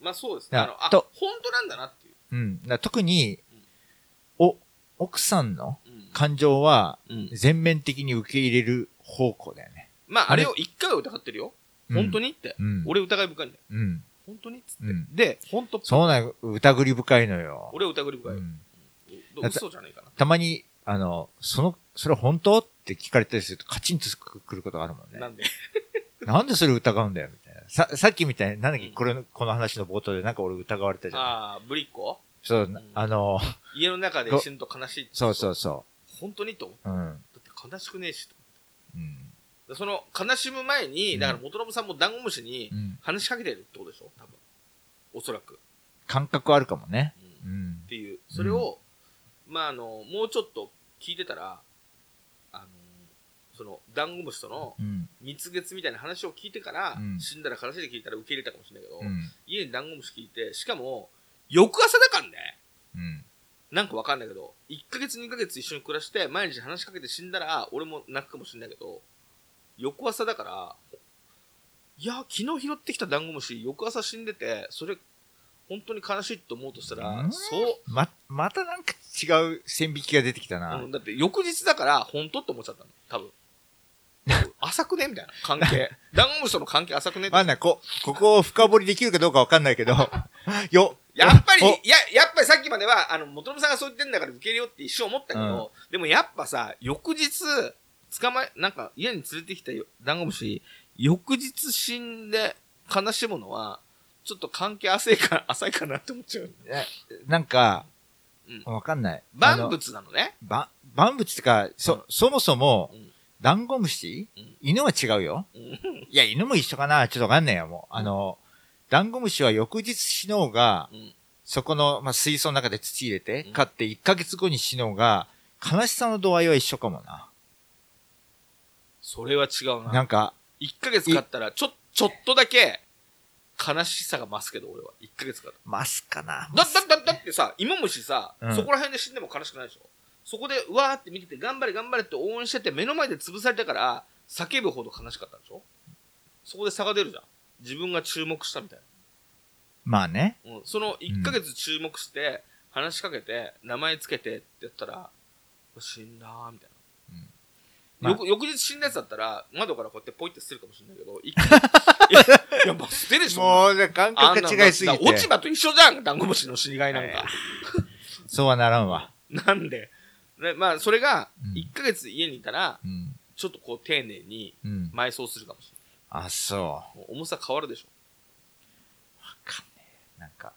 まあそうですね。ああの、あ、と本当なんだなっていう。うん。だ特に、お、奥さんのうん感情はうん全面的に受け入れる方向だよね。まあ、あれを一回は疑ってるよ。うん本当にって。うん。俺疑い深いんだよ。うん。本当にっつって。うん。で、本当そうなの、疑り深いのよ。俺は疑い深いよ。うん。嘘じゃねえかな。たまに、あの、その、それ本当って聞かれたりするとカチンとくることがあるもんね。なんで？なんでそれ疑うんだよ、み。さ、さっきみたいに、なんだっけ、うんこれの、この話の冒頭でなんか俺疑われたじゃん。ああ、ぶりっ子そう、んあの、家の中で死ぬと悲しいってそうそうそ本当にと思う。うん。う。だって悲しくねえしとうん。でその悲しむ前に、うんだから元信さんもダンゴムシにうん。話しかけてるってことでしょ？多分。おそらく。感覚あるかもね。うんうんっ。ていう。それを、まああの、もうちょっと聞いてたら、その、ダンゴムシとのうん。蜜月みたいな話を聞いてから、うん死んだら悲しいで聞いたら受け入れたかもしれないけど、うん。家にダンゴムシ聞いて、しかも、翌朝だからね。うん。なんかわかんないけど、1ヶ月2ヶ月一緒に暮らして、毎日話しかけて死んだら、俺も泣くかもしれないけど、翌朝だから、いや、昨日拾ってきたダンゴムシ、翌朝死んでて、それ、本当に悲しいと思うとしたら、うん？そう、ま、またなんか違う線引きが出てきたな。うんだって翌日だから、本当って思っちゃったの。多分。浅くね？みたいな関係。ダンゴムシとの関係浅くね？ってわかんない。こ、ここを深掘りできるかどうかわかんないけど、よ、やっぱり、おいや、やっぱりさっきまでは、あの、元信さんがそう言ってんだから受け入れようって一瞬思ったけど、でもやっぱさ、翌日、捕まえ、なんか家に連れてきたよダンゴムシ、翌日死んで悲しむのは、ちょっと関係浅いか、浅いかなって思っちゃう。えなんかうん、わかんない。あの万物なのね。ば、万物ってか、そ、そもそもうん、ダンゴムシ？うん犬は違うよ。うんいや、犬も一緒かな？ちょっとわかんないよ、もう。あの、ダンゴムシは翌日死のうが、うんそこの、まあ、水槽の中で土入れてうん、飼って1ヶ月後に死のうが、悲しさの度合いは一緒かもな。それは違うな。なんか、1ヶ月経ったら、ちょ、ちょっとだけ、悲しさが増すけど、俺は。1ヶ月経ったマスかな？だ、だ、だ、だってさ、芋虫さ、うんそこら辺で死んでも悲しくないでしょ？そこで、うわーって見てて、頑張れ頑張れって応援してて、目の前で潰されたから、叫ぶほど悲しかったでしょ？そこで差が出るじゃん。自分が注目したみたいまあね。な。うん。その1ヶ月注目して、話しかけて、名前つけてってやったら、死んだーみたいな。まあ翌翌日死んだやつだったら、窓からこうやってポイって捨てるかもしれないけど、一回 いや、まあ捨てるでしょ。もう、感覚が違いすぎあんなだ落ちて。葉と一緒じゃん、ダンゴムシの死にがいなんか。そうはならんわ。なんで、ね、まあ、それがうん、1ヶ月家にいたら、うん。ちょっとこう、丁寧にうん。埋葬するかもしあ、そう。れない。もう重さ変わるでしょ。わかんねえ。なんか、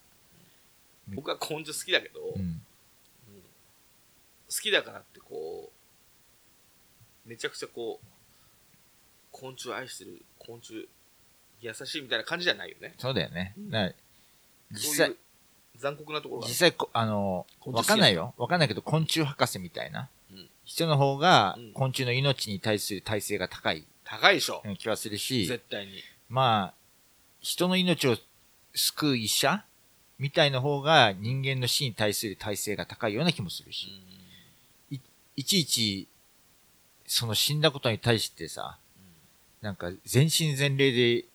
うん僕は根性好きだけど、好うん。きだからってこう、めちゃくちゃこ昆虫を愛してる昆虫優しいみたいな感じじゃないよねそうだよね。うん実際残酷なところがある。実際こ、あの、昆虫わかんないよ。わかんないけど、昆虫博士みたいな。うん。人の方がうん、昆虫の命に対する耐性が高い。高いでしょ、気はするし、絶対に。まあ、人の命を救う医者みたいな方が人間の死に対する耐性が高いような気もするし、いちいち、その死んだことに対してさ、なんか全身全霊で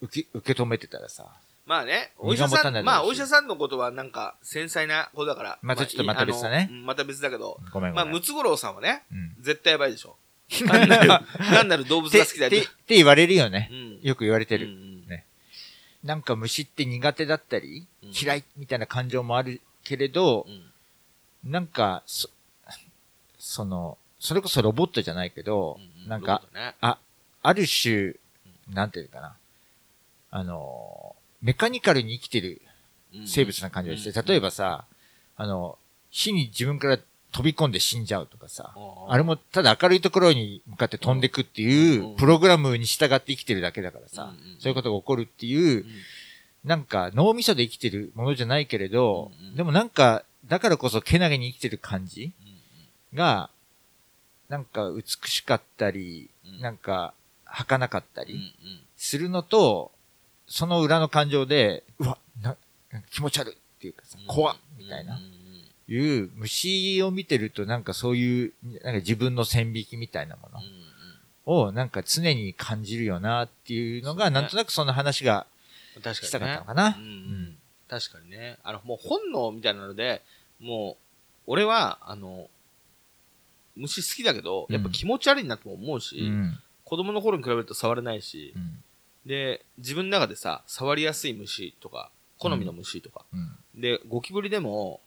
受け、受け止めてたらさ、まあね、お医者さん、持たないだろうしまあお医者さんのことはなんか繊細なことだから。またちょっとまた別だねまた別だけど、ごめんごめん。まあムツゴロウさんはね、うん絶対やばいでしょ。単なる、単なる動物が好きだよって、って言われるよねう。ん。よく言われてる。うんうんなんか虫って苦手だったり、うん嫌いみたいな感情もあるけれど、うんなんか、そ、その、それこそロボットじゃないけど、うなんか、、ねあ、ある種、なんていうかな。あの、メカニカルに生きてるうん。生物な感じがして、うん。例えばさ、あの、火に自分から飛び込んで死んじゃうとかさ、あれも、もただ明るいところに向かって飛んでくっていううん。プログラムに従って生きてるだけだからさ、そういうことが起こるっていうう、ん。なんか脳みそで生きてるものじゃないけれど、でもなんか、だからこそけなげに生きてる感じが、なんか美しかったり、うん。なんか儚かったりするのと、その裏の感情で、うわ、な、気持ち悪いっていうかさ、怖っみたいないう虫を見てるとなんかそういう、なんか自分の線引きみたいなものをなんか常に感じるよなっていうのが、なんとなくその話が。したかったのかな。うんうん確かにね。あの、もう本能みたいなので、もう、俺は、あの、虫好きだけど、やっぱ気持ち悪いなとも思うし、うん。子供の頃に比べると触れないしう、ん。で、自分の中でさ、触りやすい虫とか、好みの虫とか、うん。で、ゴキブリでも、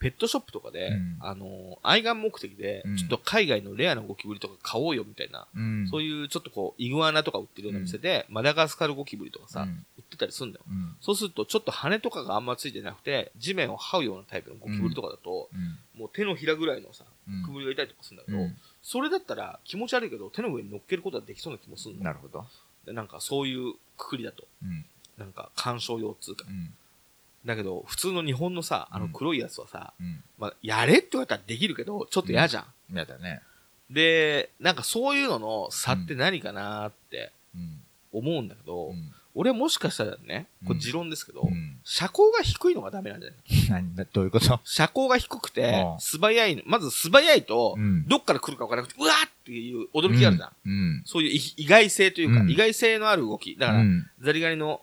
ペットショップとかで、うんあの、愛玩目的で、うんちょっと海外のレアなゴキブリとか買おうよみたいな、うん。そういうちょっとこう、イグアナとか売ってるような店で、マダガスカルゴキブリとかさ、うん売ってたりするんだよ。うん。そうすると、ちょっと羽とかがあんまついてなくて、地面を這うようなタイプのゴキブリとかだと、うん。もう手のひらぐらいのさ、うんくぶりがいたりとかするんだけど、うんそれだったら気持ち悪いけど、手の上に乗っけることはできそうな気もするの。なるほど。でなんかそういうくくりだと、うん。なんか干渉用っつうか。うん。だけど、普通の日本のさ、あの黒いやつはさ、うん。まあ、やれって言われたらできるけど、ちょっと嫌じゃん。やだね。で、なんかそういうのの差って何かなってうん。思うんだけど、うん。俺はもしかしたらね、こうんれ持論ですけど、うん。車高が低いのがダメなんじゃない？何？だ、どういうこと？車高が低くてう、ん素早いの、まず素早いと、うんどっから来るか分からなくて、うわーっていう驚きがあるじゃん。うん。そういう意意外性というか、うん意外性のある動き。だから、うんザリガニの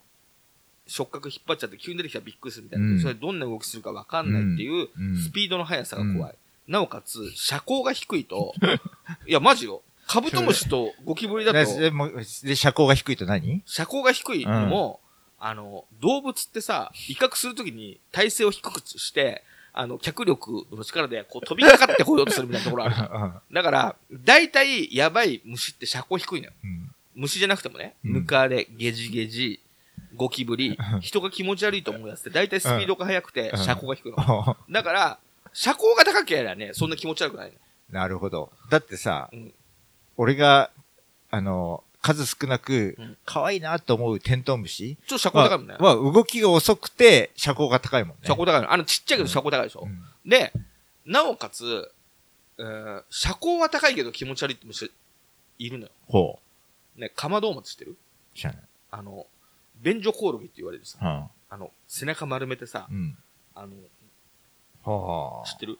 触覚引っ張っちゃって急に出てきたらびっくりするみたいな。うんそれどんな動きするか分かんないっていう、うんスピードの速さが怖い。なおかつ、車高が低いと、いや、マジよ。カブトムシとゴキブリだと、でで、車高が低いと何？車高が低いのも、あの、動物ってさ、威嚇するときに体勢を低くして、あの、脚力の力で、こう飛びかかってこようとするみたいなところある。だから、大体、やばい虫って車高低いのよ。うん。虫じゃなくてもね、うんムカデ、ゲジゲジ、ゴキブリ、人が気持ち悪いと思うやつって、大体スピードが速くてう、ん車高が低いの。だから、車高が高ければね、そんな気持ち悪くないの。なるほど。だってさ、うん俺が、あの、数少なくうん、可愛いなと思うテントウムシちょっと車高高いもんね。は、動きが遅くて、車高が高いもんね。車高高いの。あの、ちっちゃいけど車高高いでしょ。うんで、なおかつ、えー車高は高いけど気持ち悪いって虫いるのよ。ほね、カマドウマって知ってる？う。知らない。あの、便所コオロギって言われるさ、はあの、背中丸めてさあ、うん。あの、は知ってる？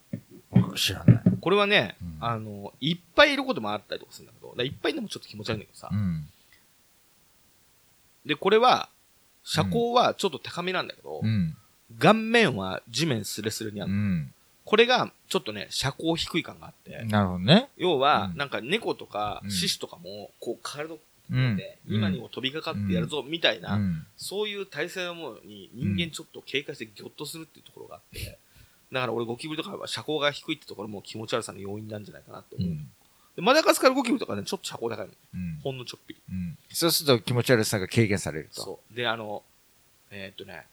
あ。知らない。これはね、うんあの、いっぱいいることもあったりとかするんだけど、いっぱいでもちょっと気持ち悪いんだけどさう。ん。で、これは、車高はちょっと高めなんだけど、うん。顔面は地面スレスレにある。うん。これが、ちょっとね、車高低い感があって、なるほどね。要は、うんなんか猫とかうん獅子とかも、こう体をうんで、今にも飛びかかってやるぞ、みたいな、うん。そういう体勢のものに人間ちょっと警戒してギョッとするっていうところがあって、だから俺ゴキブリとかは車高が低いってところも気持ち悪さの要因なんじゃないかなって思う。うん。でマダガスカルゴキブリとかね、ちょっと車高高いの。うん。ほんのちょっぴり。うん。そうすると気持ち悪さが軽減されると。そう。で、あの、えーっとね、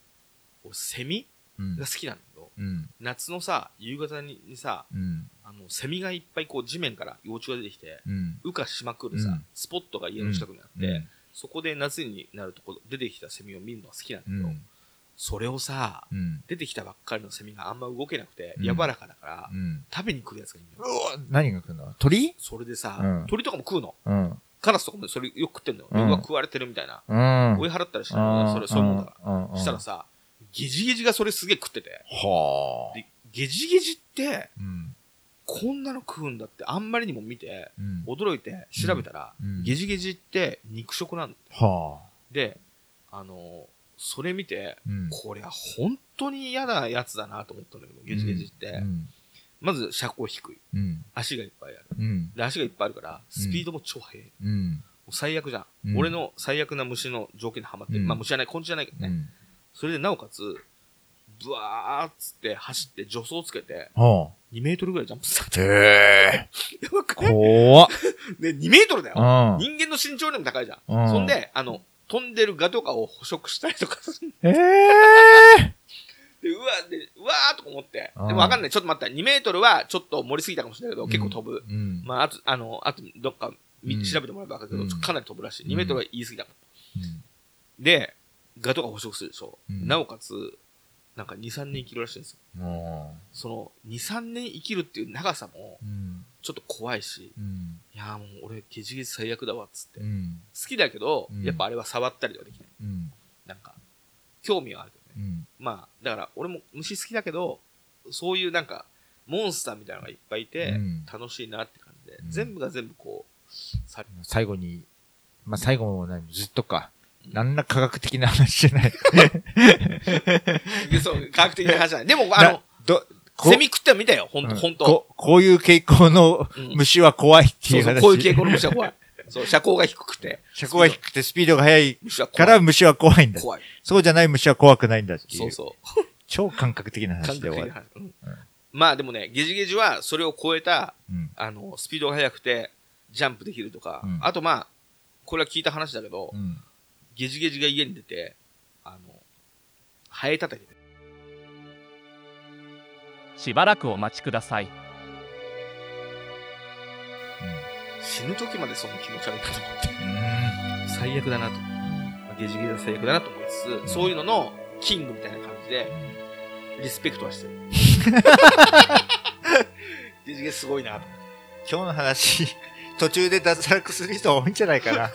俺セミうんが好きなんだけど、うん。夏のさ、夕方ににさ、うん。あの、セミがいっぱいこう地面から幼虫が出てきて、うん。羽化しまくるさ、うんスポットが家の近くにあって、うんそこで夏になるとこ出てきたセミを見るのが好きなんだけど、うん。それをさ、うん。出てきたばっかりのセミがあんま動けなくて、うん柔らかだから、うん。食べに来るやつがいるうよ。わ何が来るの？鳥？それでさ、うん鳥とかも食うの？うん。カラスとかもそれよく食ってんのよ。うん僕が食われてるみたいな。うん。追い払ったりしないそれ、そういうもんだから。らしたらさ、ゲジゲジがそれすげえ食ってて、はあ。でゲジゲジって、うん。こんなの食うんだってあんまりにも見て、うん。驚いて調べたら、うんゲジゲジって肉食なんだはあ。で、あの、それ見て、うん。これは本当に嫌なやつだなと思ったんだけど、ゲジゲジって。うん。まず、車高低い。うん。足がいっぱいある。うん。で、足がいっぱいあるから、スピードも超速い。最悪じゃん,、うん俺の最悪な虫の条件にはまってる。うんまあ虫じゃない、昆虫じゃないけどね。うん。それでなおかつ、ブワーっつって走って助走つけて、は2メートルぐらいジャンプした。あ。へえ。やばくね怖っ。で、2メートルだよ。うん。人間の身長よりも高いじゃんそんで、あの、飛んでるガとかを捕食したりとかする。ええ。で、うわ、で、うわーとか思って。うんでもわかんない。ちょっと待った。2メートルはちょっと盛りすぎたかもしれないけど、結構飛ぶ。うん。まあ、あと、あの、あと、どっか調べてもらえばわかるけど、うんかなり飛ぶらしい。うん2メートルは言い過ぎだ。うんで、ガとか捕食するでしょ。うんなおかつ、なんか2、3年生きるらしいんですよ。もその、2、3年生きるっていう長さもう、うん。ちょっと怖いし、うん。いやーもう俺、ゲジゲジ最悪だわ、っつって。好うん。きだけど、うんやっぱあれは触ったりはできない。うん。なんか、興味はあるけどね。うん。まあ、だから俺も虫好きだけど、そういうなんか、モンスターみたいなのがいっぱいいて、うん楽しいなって感じで、うん全部が全部こう、さ最後に、まあ、最後も何ずっとか。うん何ら科学的な話じゃない。そう、科学的な話じゃない。でも、あのな、ど、こセミ食っては見たよ、ほんと、うんほんと。ここういう傾向のうん虫は怖いってそそう、いうう話。こういう傾向の虫は怖い。そう、車高が低くて。車高が低くてスピードが速い。から虫は怖いんだ。怖い。そうじゃない虫は怖くないんだっていう。そうそう。超感覚的な感話で終わる。うんまあでもね、ゲジゲジはそれを超えた、うん。あの、スピードが速くて、ジャンプできるとか、うんあとまあ、これは聞いた話だけど、うん。ゲジゲジが家に出て、あの、ハエ叩きで、しばらくお待ちください死ぬ時までその気持ち悪いなと思って、うん。最悪だなと。まあゲジゲジは最悪だなと思いつつ、そういうののキングみたいな感じで、リスペクトはしてる。ゲジゲジすごいなと。今日の話、途中で脱落する人多いんじゃないかな。